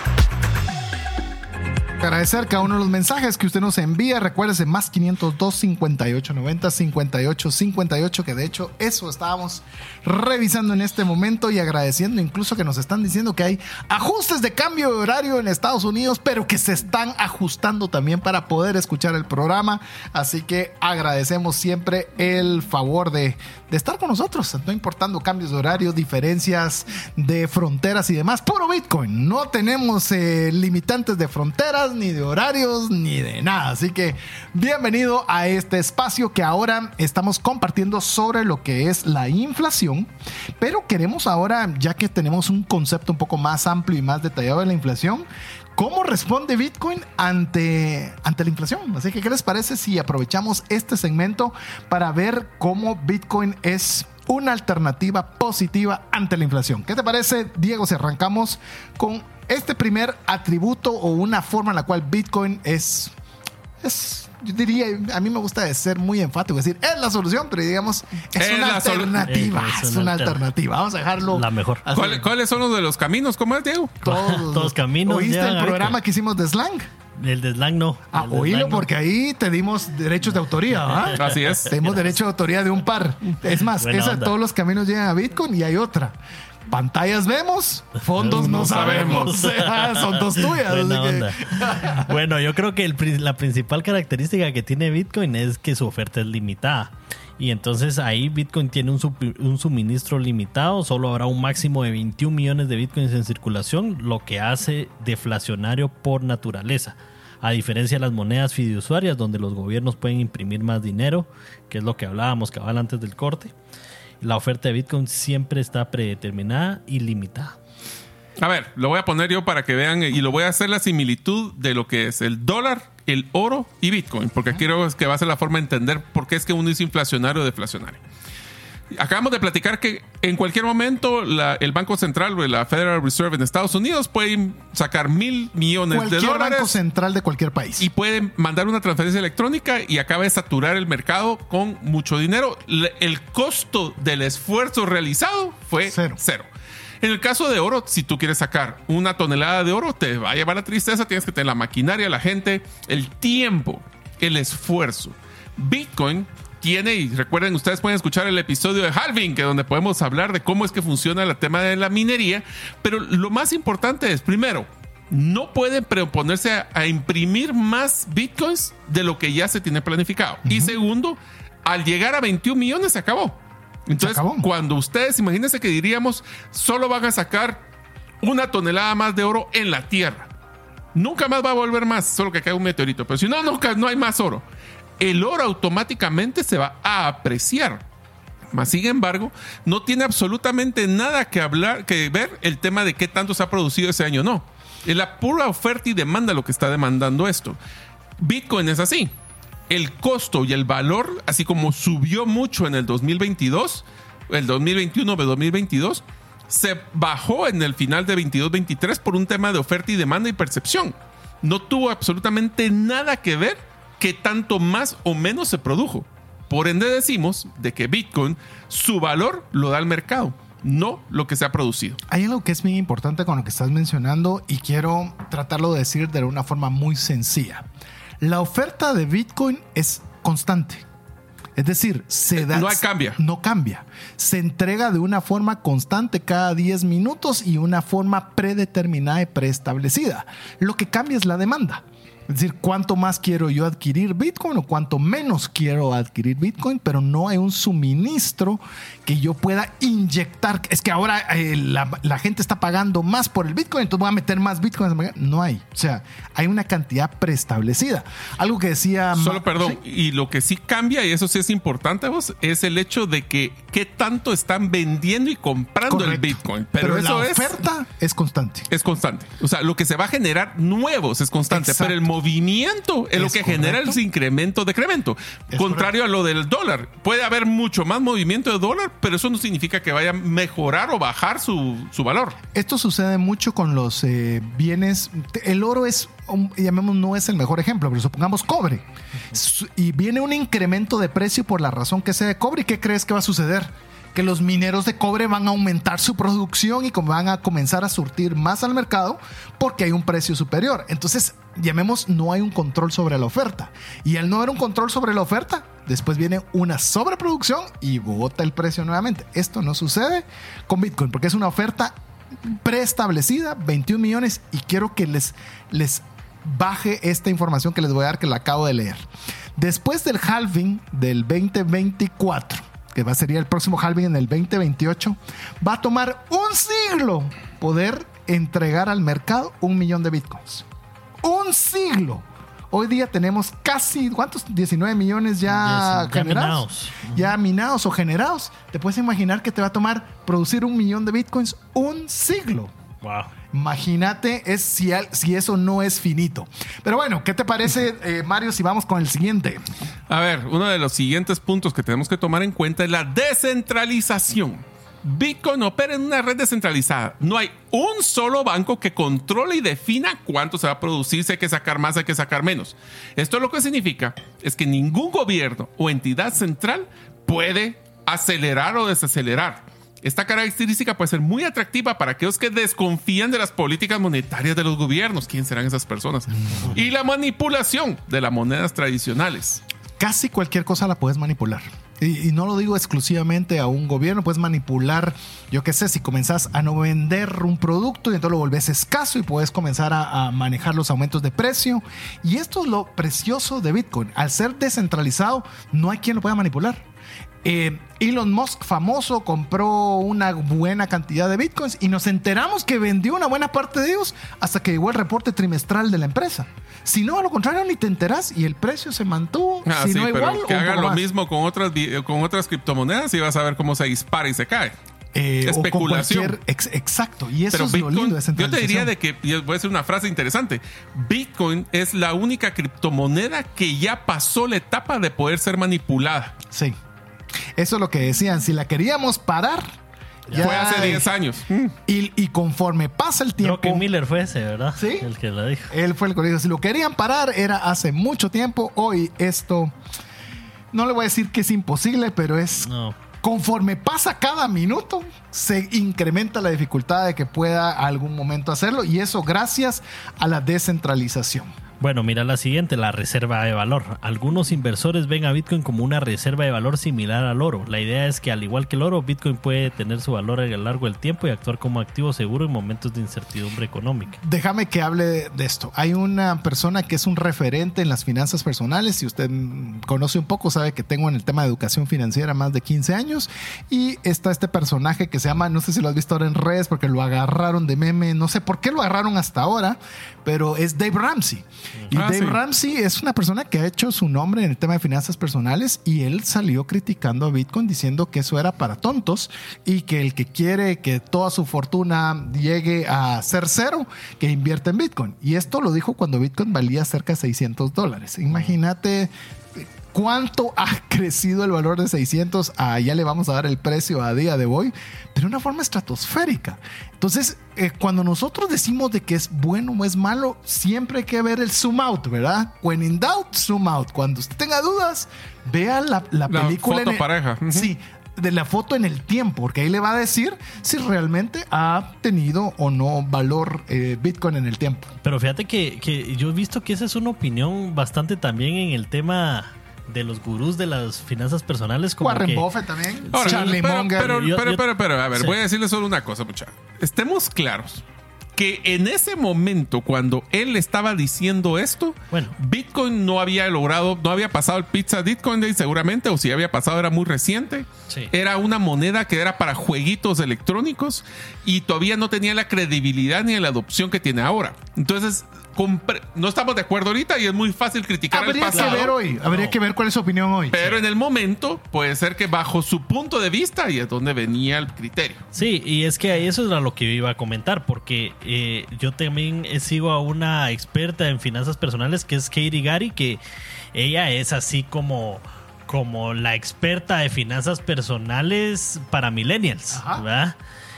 A: agradecer cada uno de los mensajes que usted nos envía. Recuérdese, más 502 58 90 58 58, que de hecho eso estábamos revisando en este momento y agradeciendo incluso que nos están diciendo que hay ajustes de cambio de horario en Estados Unidos, pero que se están ajustando también para poder escuchar el programa. Así que agradecemos siempre el favor de, de estar con nosotros, no importando cambios de horario, diferencias de fronteras y demás. Puro Bitcoin, no tenemos eh, limitantes de fronteras, ni de horarios, ni de nada. Así que bienvenido a este espacio que ahora estamos compartiendo sobre lo que es la inflación, pero queremos ahora, ya que tenemos un concepto un poco más amplio y más detallado de la inflación, ¿Cómo responde Bitcoin ante, ante la inflación? Así que, ¿qué les parece si aprovechamos este segmento para ver cómo Bitcoin es una alternativa positiva ante la inflación? ¿Qué te parece, Diego, si arrancamos con este primer atributo o una forma en la cual Bitcoin es, es yo diría, a mí me gusta ser muy enfático, decir, es la solución, pero digamos, es, una alternativa, es, una, alternativa. Vamos a dejarlo.
B: La mejor.
C: ¿Cuáles son los de los caminos? ¿Cómo es, Diego?
B: Todos, los [LAUGHS] caminos.
A: ¿Oíste el programa que hicimos de slang?
B: El de slang no.
A: Ah, oílo, porque ahí te dimos derechos de autoría, ¿ah? [LAUGHS]
C: Así es.
A: Tenemos derecho de autoría de un par. Es más, esa, todos los caminos llegan a Bitcoin y hay otra. Pantallas vemos, fondos no, sabemos. [LAUGHS] Son dos tuyas.
B: bueno, yo creo que la principal característica que tiene Bitcoin es que su oferta es limitada. Y entonces ahí Bitcoin tiene un, suministro limitado, solo habrá un máximo de 21 millones de Bitcoins en circulación, lo que hace deflacionario por naturaleza. A diferencia de las monedas fiduciarias, donde los gobiernos pueden imprimir más dinero, que es lo que hablábamos cabal antes del corte la oferta de Bitcoin siempre está predeterminada y limitada.
C: A ver, lo voy a poner yo para que vean y lo voy a hacer la similitud de lo que es el dólar, el oro y Bitcoin, porque quiero que va a ser la forma de entender por qué es que uno es inflacionario o deflacionario. Acabamos de platicar que en cualquier momento el Banco Central o la Federal Reserve en Estados Unidos pueden sacar mil millones de dólares.
A: Banco Central de cualquier país.
C: Y pueden mandar una transferencia electrónica y acaba de saturar el mercado con mucho dinero. El costo del esfuerzo realizado fue cero. cero. En el caso de oro, si tú quieres sacar una tonelada de oro, te va a llevar la tristeza. Tienes que tener la maquinaria, la gente, el tiempo, el esfuerzo. Bitcoin tiene, y recuerden, ustedes pueden escuchar el episodio de Halving, que donde podemos hablar de cómo es que funciona el tema de la minería, pero lo más importante es, primero, no pueden proponerse a, imprimir más bitcoins de lo que ya se tiene planificado. Y segundo, al llegar a 21 millones se acabó. Entonces, cuando ustedes, imagínense que diríamos, solo van a sacar una tonelada más de oro en la Tierra. Nunca más va a volver más, solo que cae un meteorito. Pero si no, nunca, no hay más oro el oro automáticamente se va a apreciar. Mas, sin embargo, no tiene absolutamente nada que hablar, que ver el tema de qué tanto se ha producido ese año. No. Es la pura oferta y demanda lo que está demandando esto. Bitcoin es así. El costo y el valor, así como subió mucho en el 2022, el 2021 de 2022, se bajó en el final de 22-23 por un tema de oferta y demanda y percepción. No tuvo absolutamente nada que ver qué tanto más o menos se produjo. Por ende decimos de que Bitcoin, su valor lo da el mercado, no lo que se ha producido.
A: Hay algo que es muy importante con lo que estás mencionando y quiero tratarlo de decir de una forma muy sencilla. La oferta de Bitcoin es constante. Es decir, se da,
C: no cambia.
A: No cambia. Se entrega de una forma constante cada 10 minutos y una forma predeterminada y preestablecida. Lo que cambia es la demanda. Es decir, cuánto más quiero yo adquirir Bitcoin o cuánto menos quiero adquirir Bitcoin, pero no hay un suministro que yo pueda inyectar. Es que ahora eh, la, gente está pagando más por el Bitcoin, entonces voy a meter más Bitcoin. No hay. O sea, hay una cantidad preestablecida. Algo que decía...
C: Solo perdón, y lo que sí cambia, y eso sí es importante, vos, es el hecho de que qué tanto están vendiendo y comprando el Bitcoin. Pero, eso
A: la oferta es, constante.
C: Es constante. O sea, lo que se va a generar nuevos es constante, pero el movimiento es, lo que genera el incremento, decremento. Contrario a lo del dólar. Puede haber mucho más movimiento de dólar, pero eso no significa que vaya a mejorar o bajar su, valor.
A: Esto sucede mucho con los eh, bienes. El oro es, llamemos, no es el mejor ejemplo, pero supongamos cobre. Y viene un incremento de precio por la razón que sea de cobre. ¿Y qué crees que va a suceder? Que los mineros de cobre van a aumentar su producción y van a comenzar a surtir más al mercado porque hay un precio superior. Entonces, llamemos, no hay un control sobre la oferta. Y al no haber un control sobre la oferta, después viene una sobreproducción y bota el precio nuevamente. Esto no sucede con Bitcoin porque es una oferta preestablecida, 21 millones, y quiero que les, les baje esta información que les voy a dar que la acabo de leer. Después del halving del 2024, que va a ser el próximo halving en el 2028, va a tomar un siglo poder entregar al mercado un millón de bitcoins. Un siglo. Hoy día tenemos casi, ¿cuántos? 19 millones ya, generados. Ya minados o generados. Te puedes imaginar que te va a tomar producir un millón de bitcoins un siglo.
B: Wow.
A: Imagínate es si, si, eso no es finito. Pero bueno, ¿qué te parece, [LAUGHS] eh, Mario, si vamos con el siguiente?
C: A ver, uno de los siguientes puntos que tenemos que tomar en cuenta es la descentralización. Bitcoin opera en una red descentralizada. No hay un solo banco que controle y defina cuánto se va a producir, si hay que sacar más, hay que sacar menos. Esto lo que significa es que ningún gobierno o entidad central puede acelerar o desacelerar. Esta característica puede ser muy atractiva para aquellos que desconfían de las políticas monetarias de los gobiernos. ¿Quién serán esas personas? Y la manipulación de las monedas tradicionales.
A: Casi cualquier cosa la puedes manipular. Y, no lo digo exclusivamente a un gobierno, puedes manipular, yo qué sé, si comenzás a no vender un producto y entonces lo volvés escaso y puedes comenzar a, manejar los aumentos de precio. Y esto es lo precioso de Bitcoin. Al ser descentralizado, no hay quien lo pueda manipular. Eh, Elon Musk, famoso, compró una buena cantidad de bitcoins y nos enteramos que vendió una buena parte de ellos hasta que llegó el reporte trimestral de la empresa. Si no, a lo contrario, ni te enterás y el precio se mantuvo.
C: Ah,
A: si no,
C: igual, que haga lo mismo con otras, con otras criptomonedas y vas a ver cómo se dispara y se cae.
A: Eh, Especulación. exacto. Y eso es lo lindo de
C: Yo te diría de que, voy a decir una frase interesante, Bitcoin es la única criptomoneda que ya pasó la etapa de poder ser manipulada.
A: Sí. Eso es lo que decían. Si la queríamos parar,
C: ya fue hace 10 años.
A: Y, conforme pasa el tiempo.
B: Creo que Miller fue ese, ¿verdad?
A: Sí.
B: El que lo dijo.
A: Él fue el que lo dijo. Si lo querían parar, era hace mucho tiempo. Hoy esto. No le voy a decir que es imposible, pero es. Conforme pasa cada minuto, se incrementa la dificultad de que pueda algún momento hacerlo. Y eso gracias a la descentralización.
B: Bueno, mira la siguiente, la reserva de valor. Algunos inversores ven a Bitcoin como una reserva de valor similar al oro. La idea es que al igual que el oro, Bitcoin puede tener su valor a lo largo del tiempo y actuar como activo seguro en momentos de incertidumbre económica.
A: Déjame que hable de esto. Hay una persona que es un referente en las finanzas personales. Si usted conoce un poco, sabe que tengo en el tema de educación financiera más de 15 años. Y está este personaje que se llama, no sé si lo has visto ahora en redes, porque lo agarraron de meme. No sé por qué lo agarraron hasta ahora, pero es Dave Ramsey. Y ah, Dave Ramsey es una persona que ha hecho su nombre en el tema de finanzas personales y él salió criticando a Bitcoin diciendo que eso era para tontos y que el que quiere que toda su fortuna llegue a ser cero, que invierte en Bitcoin. Y esto lo dijo cuando Bitcoin valía cerca de 600 dólares. Imagínate cuánto ha crecido el valor de 600 a ya le vamos a dar el precio a día de hoy, de una forma estratosférica. Entonces, eh, cuando nosotros decimos de que es bueno o es malo, siempre hay que ver el zoom out, ¿verdad? When in doubt, zoom out. Cuando usted tenga dudas, vea la, la, la película.
C: Foto pareja.
A: Sí, de la foto en el tiempo, porque ahí le va a decir si realmente ha tenido o no valor eh, Bitcoin en el tiempo.
B: Pero fíjate que, que, yo he visto que esa es una opinión bastante también en el tema de los gurús de las finanzas personales. Como
A: Warren Buffett también.
C: pero, pero, pero, pero, a ver, voy a decirle solo una cosa, mucha. Estemos claros que en ese momento, cuando él estaba diciendo esto, bueno. Bitcoin no había logrado, no había pasado el pizza Bitcoin Day seguramente, o si había pasado era muy reciente. Era una moneda que era para jueguitos electrónicos y todavía no tenía la credibilidad ni la adopción que tiene ahora. Entonces, no estamos de acuerdo ahorita y es muy fácil criticar
A: Habría
C: el pasado.
A: que ver hoy, habría que ver cuál es su opinión hoy.
C: Pero en el momento puede ser que bajo su punto de vista y es donde venía el criterio.
B: Sí, y es que eso era lo que iba a comentar, porque eh, yo también sigo a una experta en finanzas personales que es Katie Gary, que ella es así como como la experta de finanzas personales para millennials, ¿verdad?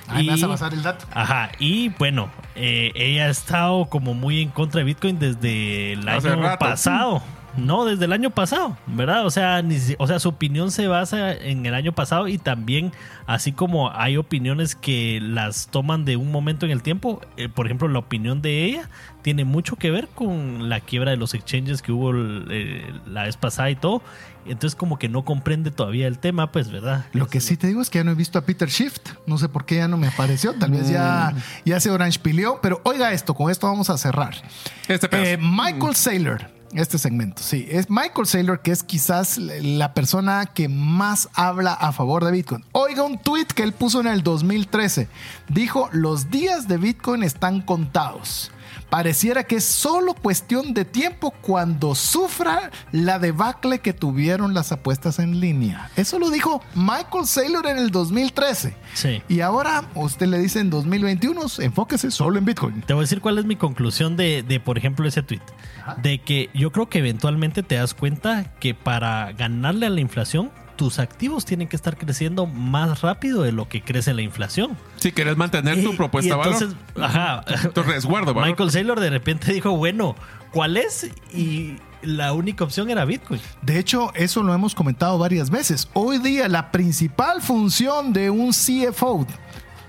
A: Ahí vas a pasar el dato.
B: Ajá, y bueno, eh, ella ha estado como muy en contra de Bitcoin desde el año pasado. No, desde el año pasado, ¿verdad? O sea, o sea, su opinión se basa en el año pasado y también, así como hay opiniones que las toman de un momento en el tiempo, eh, por ejemplo, la opinión de ella tiene mucho que ver con la quiebra de los exchanges que hubo eh, la vez pasada y todo. Entonces, como que no comprende todavía el tema, pues, ¿verdad?
A: Lo que sí te digo es que ya no he visto a Peter Shift. No sé por qué ya no me apareció. Tal vez ya, mm. ya se orange pileó. Pero oiga esto, con esto vamos a cerrar. Este eh, Michael Saylor este segmento, sí. Es Michael Saylor, que es quizás la persona que más habla a favor de Bitcoin. Oiga un tweet que él puso en el 2013. Dijo, los días de Bitcoin están contados. Pareciera que es solo cuestión de tiempo cuando sufra la debacle que tuvieron las apuestas en línea. Eso lo dijo Michael Saylor en el 2013.
B: Sí.
A: Y ahora usted le dice en 2021, enfóquese solo en Bitcoin.
B: Te voy a decir cuál es mi conclusión de, de por ejemplo, ese tweet. De que yo creo que eventualmente te das cuenta que para ganarle a la inflación tus activos tienen que estar creciendo más rápido de lo que crece la inflación.
C: Si quieres mantener tu propuesta
B: entonces,
C: valor.
B: Ajá.
C: Tu resguardo
B: valor. Michael Saylor de repente dijo, bueno, ¿cuál es? Y la única opción era Bitcoin.
A: De hecho, eso lo hemos comentado varias veces. Hoy día la principal función de un CFO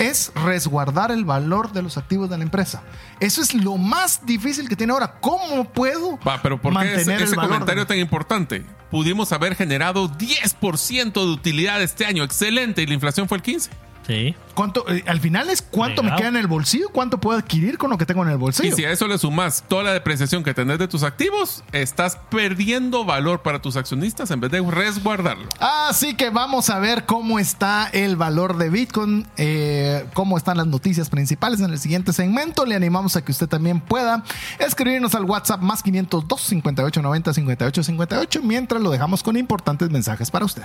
A: es resguardar el valor de los activos de la empresa. Eso es lo más difícil que tiene ahora. ¿Cómo puedo
C: Va, pero ¿por qué ese, ese comentario tan importante? Pudimos haber generado 10% de utilidad este año. Excelente. Y la inflación fue el 15%.
B: Sí.
A: ¿Cuánto, eh, al final es cuánto me queda en el bolsillo, cuánto puedo adquirir con lo que tengo en el bolsillo.
C: Y si a eso le sumas toda la depreciación que tenés de tus activos, estás perdiendo valor para tus accionistas en vez de resguardarlo.
A: Así que vamos a ver cómo está el valor de Bitcoin, eh, cómo están las noticias principales en el siguiente segmento. Le animamos a que usted también pueda escribirnos al WhatsApp más 502 58 90 58 58 mientras lo dejamos con importantes mensajes para usted.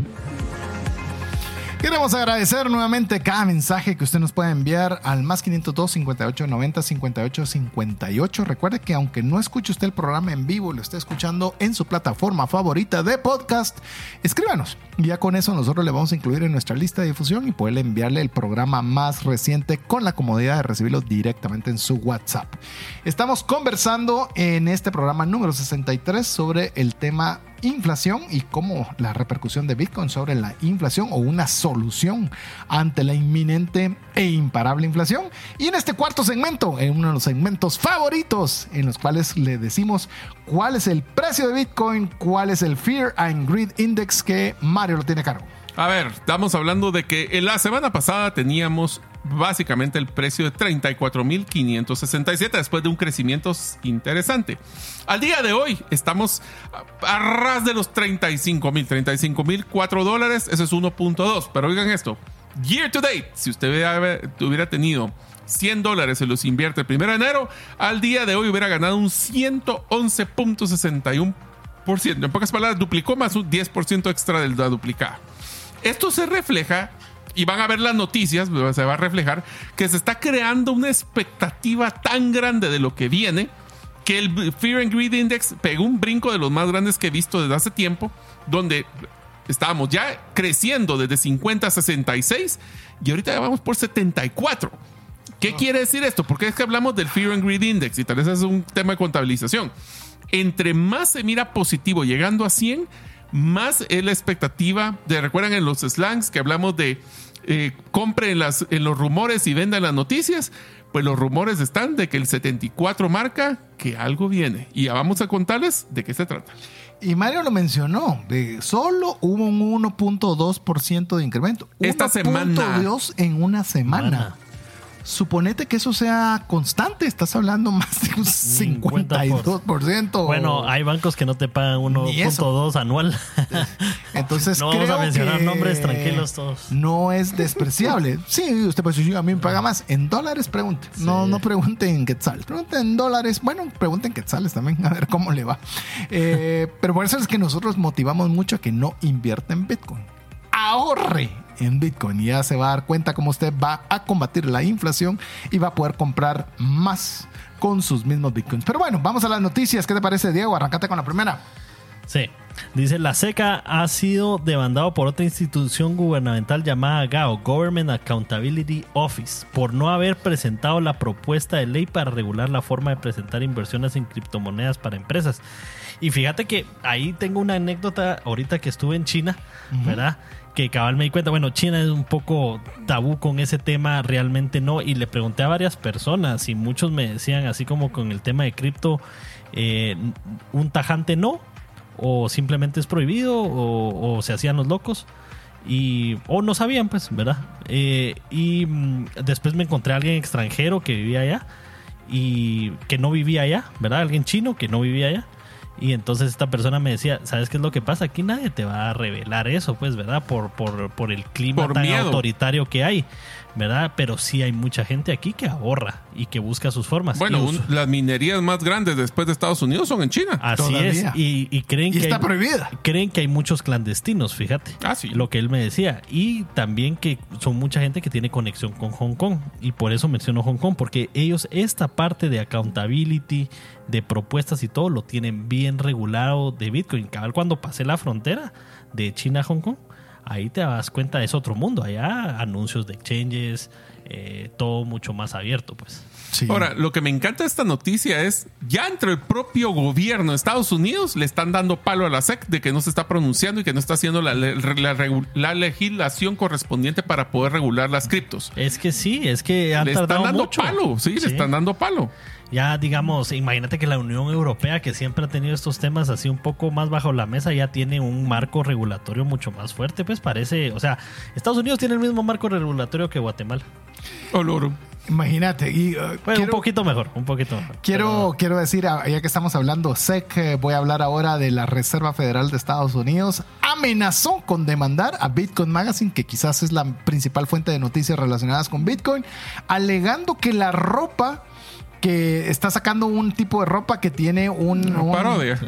A: Queremos agradecer nuevamente cada mensaje que usted nos puede enviar al más 502 58 90 58 58. Recuerde que aunque no escuche usted el programa en vivo, lo esté escuchando en su plataforma favorita de podcast, escríbanos. Ya con eso nosotros le vamos a incluir en nuestra lista de difusión y poder enviarle el programa más reciente con la comodidad de recibirlo directamente en su WhatsApp. Estamos conversando en este programa número 63 sobre el tema inflación y cómo la repercusión de Bitcoin sobre la inflación o una solución ante la inminente e imparable inflación. Y en este cuarto segmento, en uno de los segmentos favoritos, en los cuales le decimos cuál es el precio de Bitcoin, cuál es el Fear and Greed Index que Mario lo tiene a cargo.
C: A ver, estamos hablando de que en la semana pasada teníamos básicamente el precio de 34.567 después de un crecimiento interesante. Al día de hoy estamos a ras de los 35.000, 35.000 4 dólares, eso es 1.2, pero oigan esto, year to date, si usted hubiera tenido 100 dólares se los invierte el 1 de enero, al día de hoy hubiera ganado un 111.61%. En pocas palabras, duplicó más un 10% extra de la duplicada. Esto se refleja y van a ver las noticias, se va a reflejar que se está creando una expectativa tan grande de lo que viene que el Fear and Greed Index pegó un brinco de los más grandes que he visto desde hace tiempo, donde estábamos ya creciendo desde 50 a 66 y ahorita ya vamos por 74. ¿Qué quiere decir esto? Porque es que hablamos del Fear and Greed Index y tal vez es un tema de contabilización. entre más se mira positivo llegando a 100, más es la expectativa de, recuerdan en los slangs que hablamos de eh, compre en, las, en los rumores y venda las noticias, pues los rumores están de que el 74 marca que algo viene. Y ya vamos a contarles de qué se trata.
A: Y Mario lo mencionó, de solo hubo un 1.2% de incremento.
C: Esta semana.
A: Dios en una semana suponete que eso sea constante, estás hablando [LAUGHS] más de un 52%.
B: Bueno, hay bancos que no te pagan 1.2 anual. [LAUGHS]
A: Entonces,
B: no vamos a mencionar nombres tranquilos todos.
A: No es despreciable. [LAUGHS] sí, usted puede decir, a mí me paga más. En dólares, pregunte. No, no pregunten en quetzales. Pregunten en dólares. Bueno, pregunten quetzales también, a ver cómo le va. Eh, pero por eso es que nosotros motivamos mucho a que no invierta en Bitcoin. Ahorre en Bitcoin. Y ya se va a dar cuenta cómo usted va a combatir la inflación y va a poder comprar más con sus mismos Bitcoins. Pero bueno, vamos a las noticias. ¿Qué te parece, Diego? Arrancate con la primera.
B: Sí. Dice, la SECA ha sido demandado por otra institución gubernamental llamada GAO, Government Accountability Office, por no haber presentado la propuesta de ley para regular la forma de presentar inversiones en criptomonedas para empresas. Y fíjate que ahí tengo una anécdota ahorita que estuve en China, ¿verdad? Que cabal me di cuenta, bueno, China es un poco tabú con ese tema, realmente no, y le pregunté a varias personas y muchos me decían, así como con el tema de cripto, eh, un tajante no, o simplemente es prohibido, o, se hacían los locos, y o no sabían, pues, ¿verdad? Eh, y mm, después me encontré a alguien extranjero que vivía allá, y que no vivía allá, ¿verdad? Alguien chino que no vivía allá. Y entonces esta persona me decía, ¿sabes qué es lo que pasa? Aquí nadie te va a revelar eso, pues, ¿verdad? Por, por, por el clima tan autoritario que hay. ¿Verdad? Pero sí hay mucha gente aquí que ahorra y que busca sus formas.
C: Bueno, las minerías más grandes después de Estados Unidos son en China.
B: Así es, y, creen que
A: está
B: hay,
A: prohibida.
B: Creen que hay muchos clandestinos, fíjate.
C: Ah,
B: Lo que él me decía. Y también que son mucha gente que tiene conexión con Hong Kong. Y por eso menciono Hong Kong, porque ellos esta parte de accountability, de propuestas y todo, lo tienen bien regulado de Bitcoin. Cabal, cuando pasé la frontera de China a Hong Kong, ahí te das cuenta, es otro mundo. Allá anuncios de exchanges, eh, todo mucho más abierto, pues.
C: Ahora, lo que me encanta de esta noticia es, ya entre el propio gobierno de Estados Unidos le están dando palo a la SEC de que no se está pronunciando y que no está haciendo la, legislación correspondiente para poder regular las criptos.
B: Es que sí, es que han le están
C: dando palo, sí, le están dando palo
B: ya digamos, imagínate que la Unión Europea, que siempre ha tenido estos temas así un poco más bajo la mesa, ya tiene un marco regulatorio mucho más fuerte, pues parece, o sea, Estados Unidos tiene el mismo marco regulatorio que Guatemala.
C: Oloro.
A: Imagínate. Y,
B: uh, un poquito mejor, un poquito mejor.
A: Quiero, quiero decir, ah, ya que estamos hablando SEC, eh, voy a hablar ahora de la Reserva Federal de Estados Unidos. Amenazó con demandar a Bitcoin Magazine, que quizás es la principal fuente de noticias relacionadas con Bitcoin, alegando que la ropa que está sacando un tipo de ropa que tiene un...
C: parodia.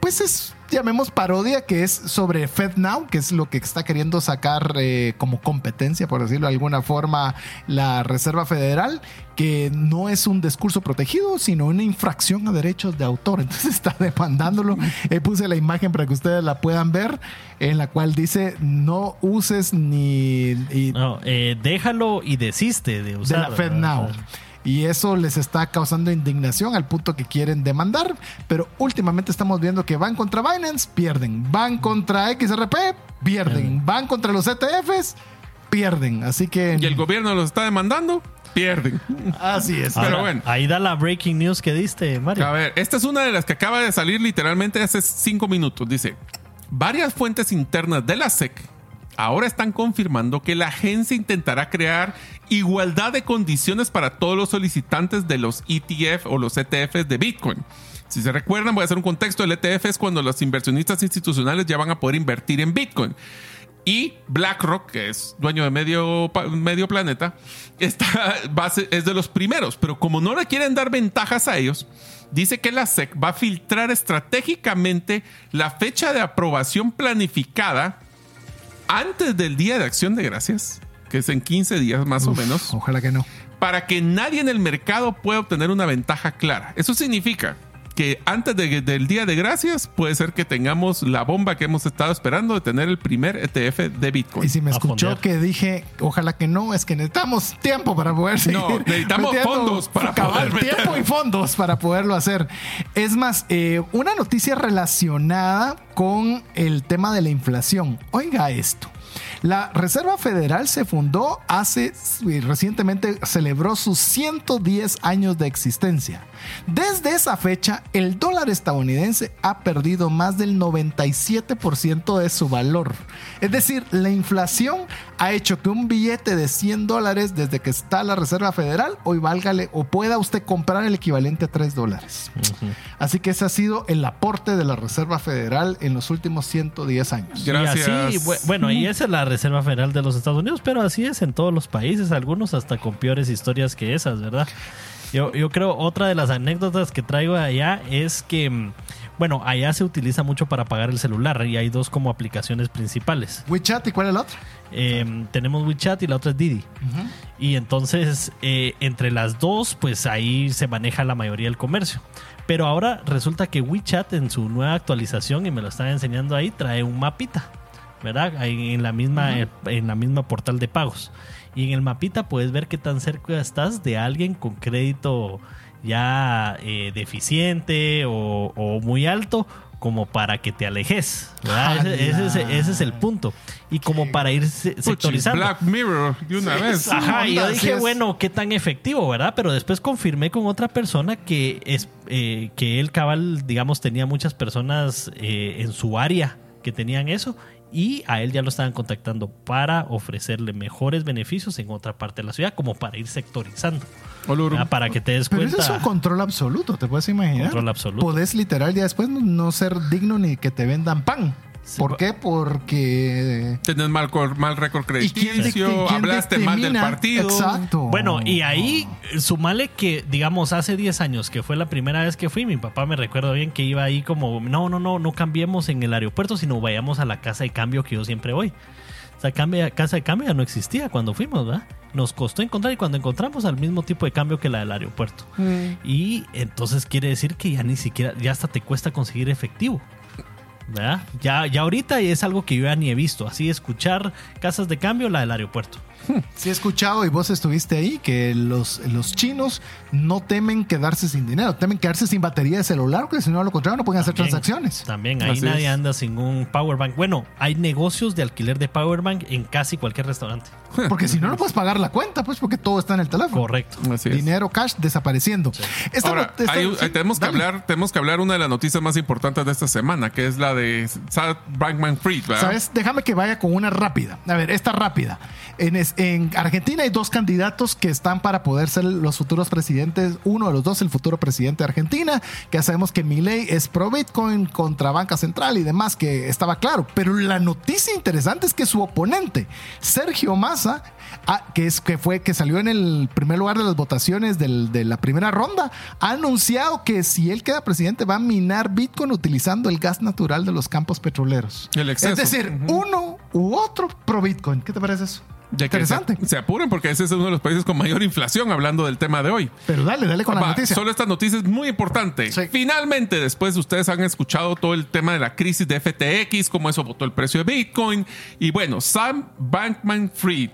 A: Pues es, llamemos parodia, que es sobre FedNow, que es lo que está queriendo sacar eh, como competencia, por decirlo de alguna forma, la Reserva Federal, que no es un discurso protegido, sino una infracción a derechos de autor. Entonces [LAUGHS] está demandándolo. Eh, puse la imagen para que ustedes la puedan ver, en la cual dice, no uses ni...
B: no, eh, déjalo y desiste de usar.
A: De la FedNow y eso les está causando indignación al punto que quieren demandar. Pero últimamente estamos viendo que van contra Binance, pierden. Van contra XRP, pierden. Van contra los ETFs, pierden. Así que.
C: Y el gobierno los está demandando. Pierden.
A: Así es.
B: Pero bueno. Ahí da la breaking news que diste, Mario.
C: A ver, esta es una de las que acaba de salir literalmente hace cinco minutos. Dice: varias fuentes internas de la SEC ahora están confirmando que la agencia intentará crear igualdad de condiciones para todos los solicitantes de los ETF o los ETFs de Bitcoin. Si se recuerdan, voy a hacer un contexto. El ETF es cuando los inversionistas institucionales ya van a poder invertir en Bitcoin. Y BlackRock, que es dueño de medio, medio planeta, [LAUGHS] base es de los primeros. Pero como no le quieren dar ventajas a ellos, dice que la SEC va a filtrar estratégicamente la fecha de aprobación planificada antes del Día de Acción de Gracias, que es en 15 días más o menos.
A: Ojalá que no.
C: Para que nadie en el mercado pueda obtener una ventaja clara. Eso significa que antes del Día de Gracias puede ser que tengamos la bomba que hemos estado esperando de tener el primer ETF de Bitcoin.
A: Y si me escuchó que dije, ojalá que no, es que necesitamos tiempo para poder seguir.
C: No, [LAUGHS] necesitamos fondos para poder
A: tiempo y fondos para poderlo hacer. Es más, eh, una noticia relacionada con el tema de la inflación. Oiga esto. La Reserva Federal se fundó hace, recientemente celebró sus 110 años de existencia. Desde esa fecha, el dólar estadounidense ha perdido más del 97% de su valor. Es decir, la inflación ha hecho que un billete de 100 dólares desde que está la Reserva Federal hoy válgale o pueda usted comprar el equivalente a 3 dólares. Así que ese ha sido el aporte de la Reserva Federal en los últimos 110 años.
B: Gracias. bueno, y esa es la Reserva Federal de los Estados Unidos, pero así es en todos los países, algunos hasta con peores historias que esas, ¿verdad? Yo, yo creo otra de las anécdotas que traigo allá es que, mm, bueno, allá se utiliza mucho para pagar el celular y hay dos como aplicaciones principales.
A: WeChat y cuál es la otra?
B: Em, tenemos WeChat y la otra es Didi. Y entonces, eh, entre las dos, pues ahí se maneja la mayoría del comercio. Pero ahora resulta que WeChat en su nueva actualización, y me lo están enseñando ahí, trae un mapita, ¿verdad? Ahí en la misma, en la misma portal de pagos. Y en el mapita puedes ver qué tan cerca estás de alguien con crédito ya eh, deficiente o, muy alto como para que te alejes. Ese, es, el punto. Y como para ir sectorizando.
C: Black Mirror de una vez.
B: Ajá, y yo dije, bueno, qué tan efectivo, ¿verdad? Pero después confirmé con otra persona que es eh, que él cabal, digamos, tenía muchas personas eh, en su área que tenían eso y a él ya lo estaban contactando para ofrecerle mejores beneficios en otra parte de la ciudad, como para ir sectorizando. Para que te des cuenta.
A: Pero eso es un control absoluto, te puedes imaginar.
B: Control absoluto.
A: Podés literal ya después no ser digno ni que te vendan pan. ¿Por qué? Porque.
C: Tenés mal, mal récord crediticio, hablaste mal del partido.
A: Exacto.
B: Bueno, y ahí sumale que, digamos, hace 10 años, que fue la primera vez que fui, mi papá me recuerdo bien que iba ahí como, no, no, no, no cambiemos en el aeropuerto, sino vayamos a la casa de cambio que yo siempre voy. O sea, casa de cambio ya no existía cuando fuimos, ¿verdad? Nos costó encontrar y cuando encontramos al mismo tipo de cambio que la del aeropuerto. Mm. Y entonces quiere decir que ya ni siquiera, ya hasta te cuesta conseguir efectivo. Ya, ya ahorita es algo que yo ya ni he visto. Así escuchar casas de cambio, la del aeropuerto.
A: Sí he escuchado y vos estuviste ahí que los, los chinos no temen quedarse sin dinero, temen quedarse sin batería de celular, porque si no lo contrario no pueden hacer transacciones.
B: También, ahí nadie anda sin un power bank. Bueno, hay negocios de alquiler de power bank en casi cualquier restaurante. [LAUGHS]
A: Porque si no, no puedes pagar la cuenta, pues porque todo está en el teléfono.
B: Correcto.
A: Dinero, cash desapareciendo.
C: Ahora, tenemos, que hablar, tenemos que hablar una de las noticias más importantes de esta semana, que es la de Sad Bankman Fried.
A: ¿Sabes? Déjame que vaya con una rápida. A ver, esta rápida. En, en Argentina hay dos candidatos que están para poder ser los futuros presidentes. Uno de los dos, el futuro presidente de Argentina, que ya sabemos que Milei es pro Bitcoin contra Banca Central y demás, que estaba claro. Pero la noticia interesante es que su oponente, Sergio Massa, ah, que, es, que, fue, que salió en el primer lugar de las votaciones de la primera ronda, ha anunciado que si él queda presidente va a minar Bitcoin utilizando el gas natural de los campos petroleros. Es decir, uno u otro pro Bitcoin. ¿Qué te parece eso? Interesante.
C: Se, apuren porque ese es uno de los países con mayor inflación hablando del tema de hoy.
A: Pero dale, dale con la noticia.
C: Solo esta noticia es muy importante. Finalmente, después ustedes han escuchado todo el tema de la crisis de FTX, cómo eso votó el precio de Bitcoin. Y bueno, Sam Bankman Fried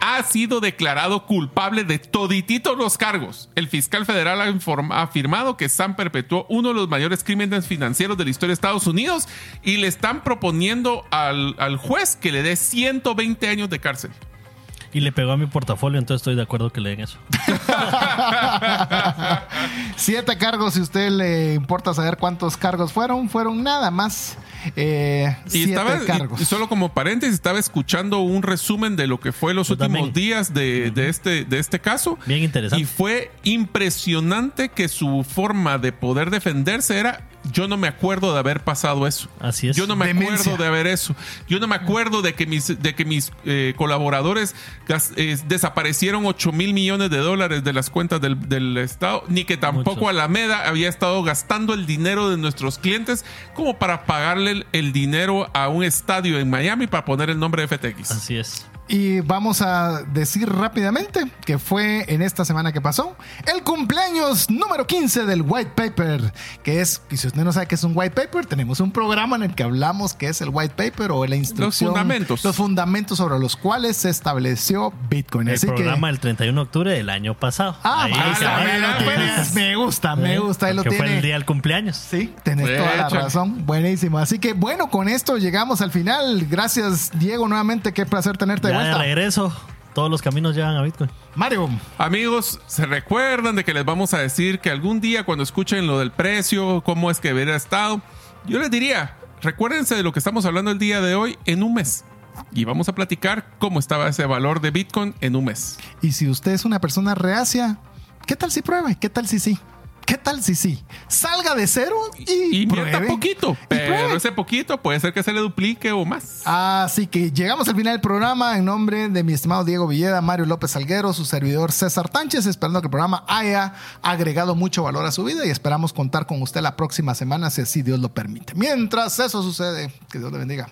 C: ha sido declarado culpable de todititos los cargos. El fiscal federal ha, afirmado que Sam perpetuó uno de los mayores crímenes financieros de la historia de Estados Unidos y le están proponiendo al, al juez que le dé 120 años de cárcel.
B: Y le pegó a mi portafolio, entonces estoy de acuerdo que le den eso. [LAUGHS]
A: Siete cargos, si a usted le importa saber cuántos cargos fueron, fueron nada más. Eh, y siete cargos.
C: Y, solo como paréntesis, estaba escuchando un resumen de lo que fue los últimos días de, de, este, de este caso.
B: Bien interesante.
C: Y fue impresionante que su forma de poder defenderse era yo no me acuerdo de haber pasado eso.
B: Así es.
C: Yo no me acuerdo de haber eso. Yo no me acuerdo de que mis, de que mis eh, colaboradores eh, desaparecieron 8 mil millones de dólares de las cuentas del, Estado, ni que tampoco Alameda había estado gastando el dinero de nuestros clientes como para pagarle el, dinero a un estadio en Miami para poner el nombre de FTX.
B: Así es.
A: Y vamos a decir rápidamente que fue en esta semana que pasó el cumpleaños número 15 del White Paper, que es, y si usted no sabe qué es un White Paper, tenemos un programa en el que hablamos qué es el White Paper o la instrucción.
C: Los fundamentos.
A: Los fundamentos sobre los cuales se estableció Bitcoin.
B: El programa del 31 de octubre del año pasado.
A: Ah, me gusta, me gusta. Ahí lo
B: tiene. fue el día del cumpleaños.
A: Sí, tenés toda la razón. Buenísimo. Así que bueno, con esto llegamos al final. Gracias, Diego, nuevamente. Qué placer tenerte de vuelta.
B: De regreso. Todos los caminos llevan a Bitcoin.
A: Mario.
C: Amigos, se recuerdan de que les vamos a decir que algún día cuando escuchen lo del precio, cómo es que hubiera estado, yo les diría, recuérdense de lo que estamos hablando el día de hoy en un mes. Y vamos a platicar cómo estaba ese valor de Bitcoin en un mes.
A: Y si usted es una persona reacia, ¿qué tal si pruebe? ¿Qué tal si sí? ¿Qué tal si sí? Salga de cero y,
C: invierta poquito, pero ese poquito puede ser que se le duplique o más.
A: Así que llegamos al final del programa en nombre de mi estimado Diego Villeda, Mario López Salguero, su servidor César Tánchez, esperando que el programa haya agregado mucho valor a su vida y esperamos contar con usted la próxima semana si así Dios lo permite. Mientras eso sucede, que Dios le bendiga.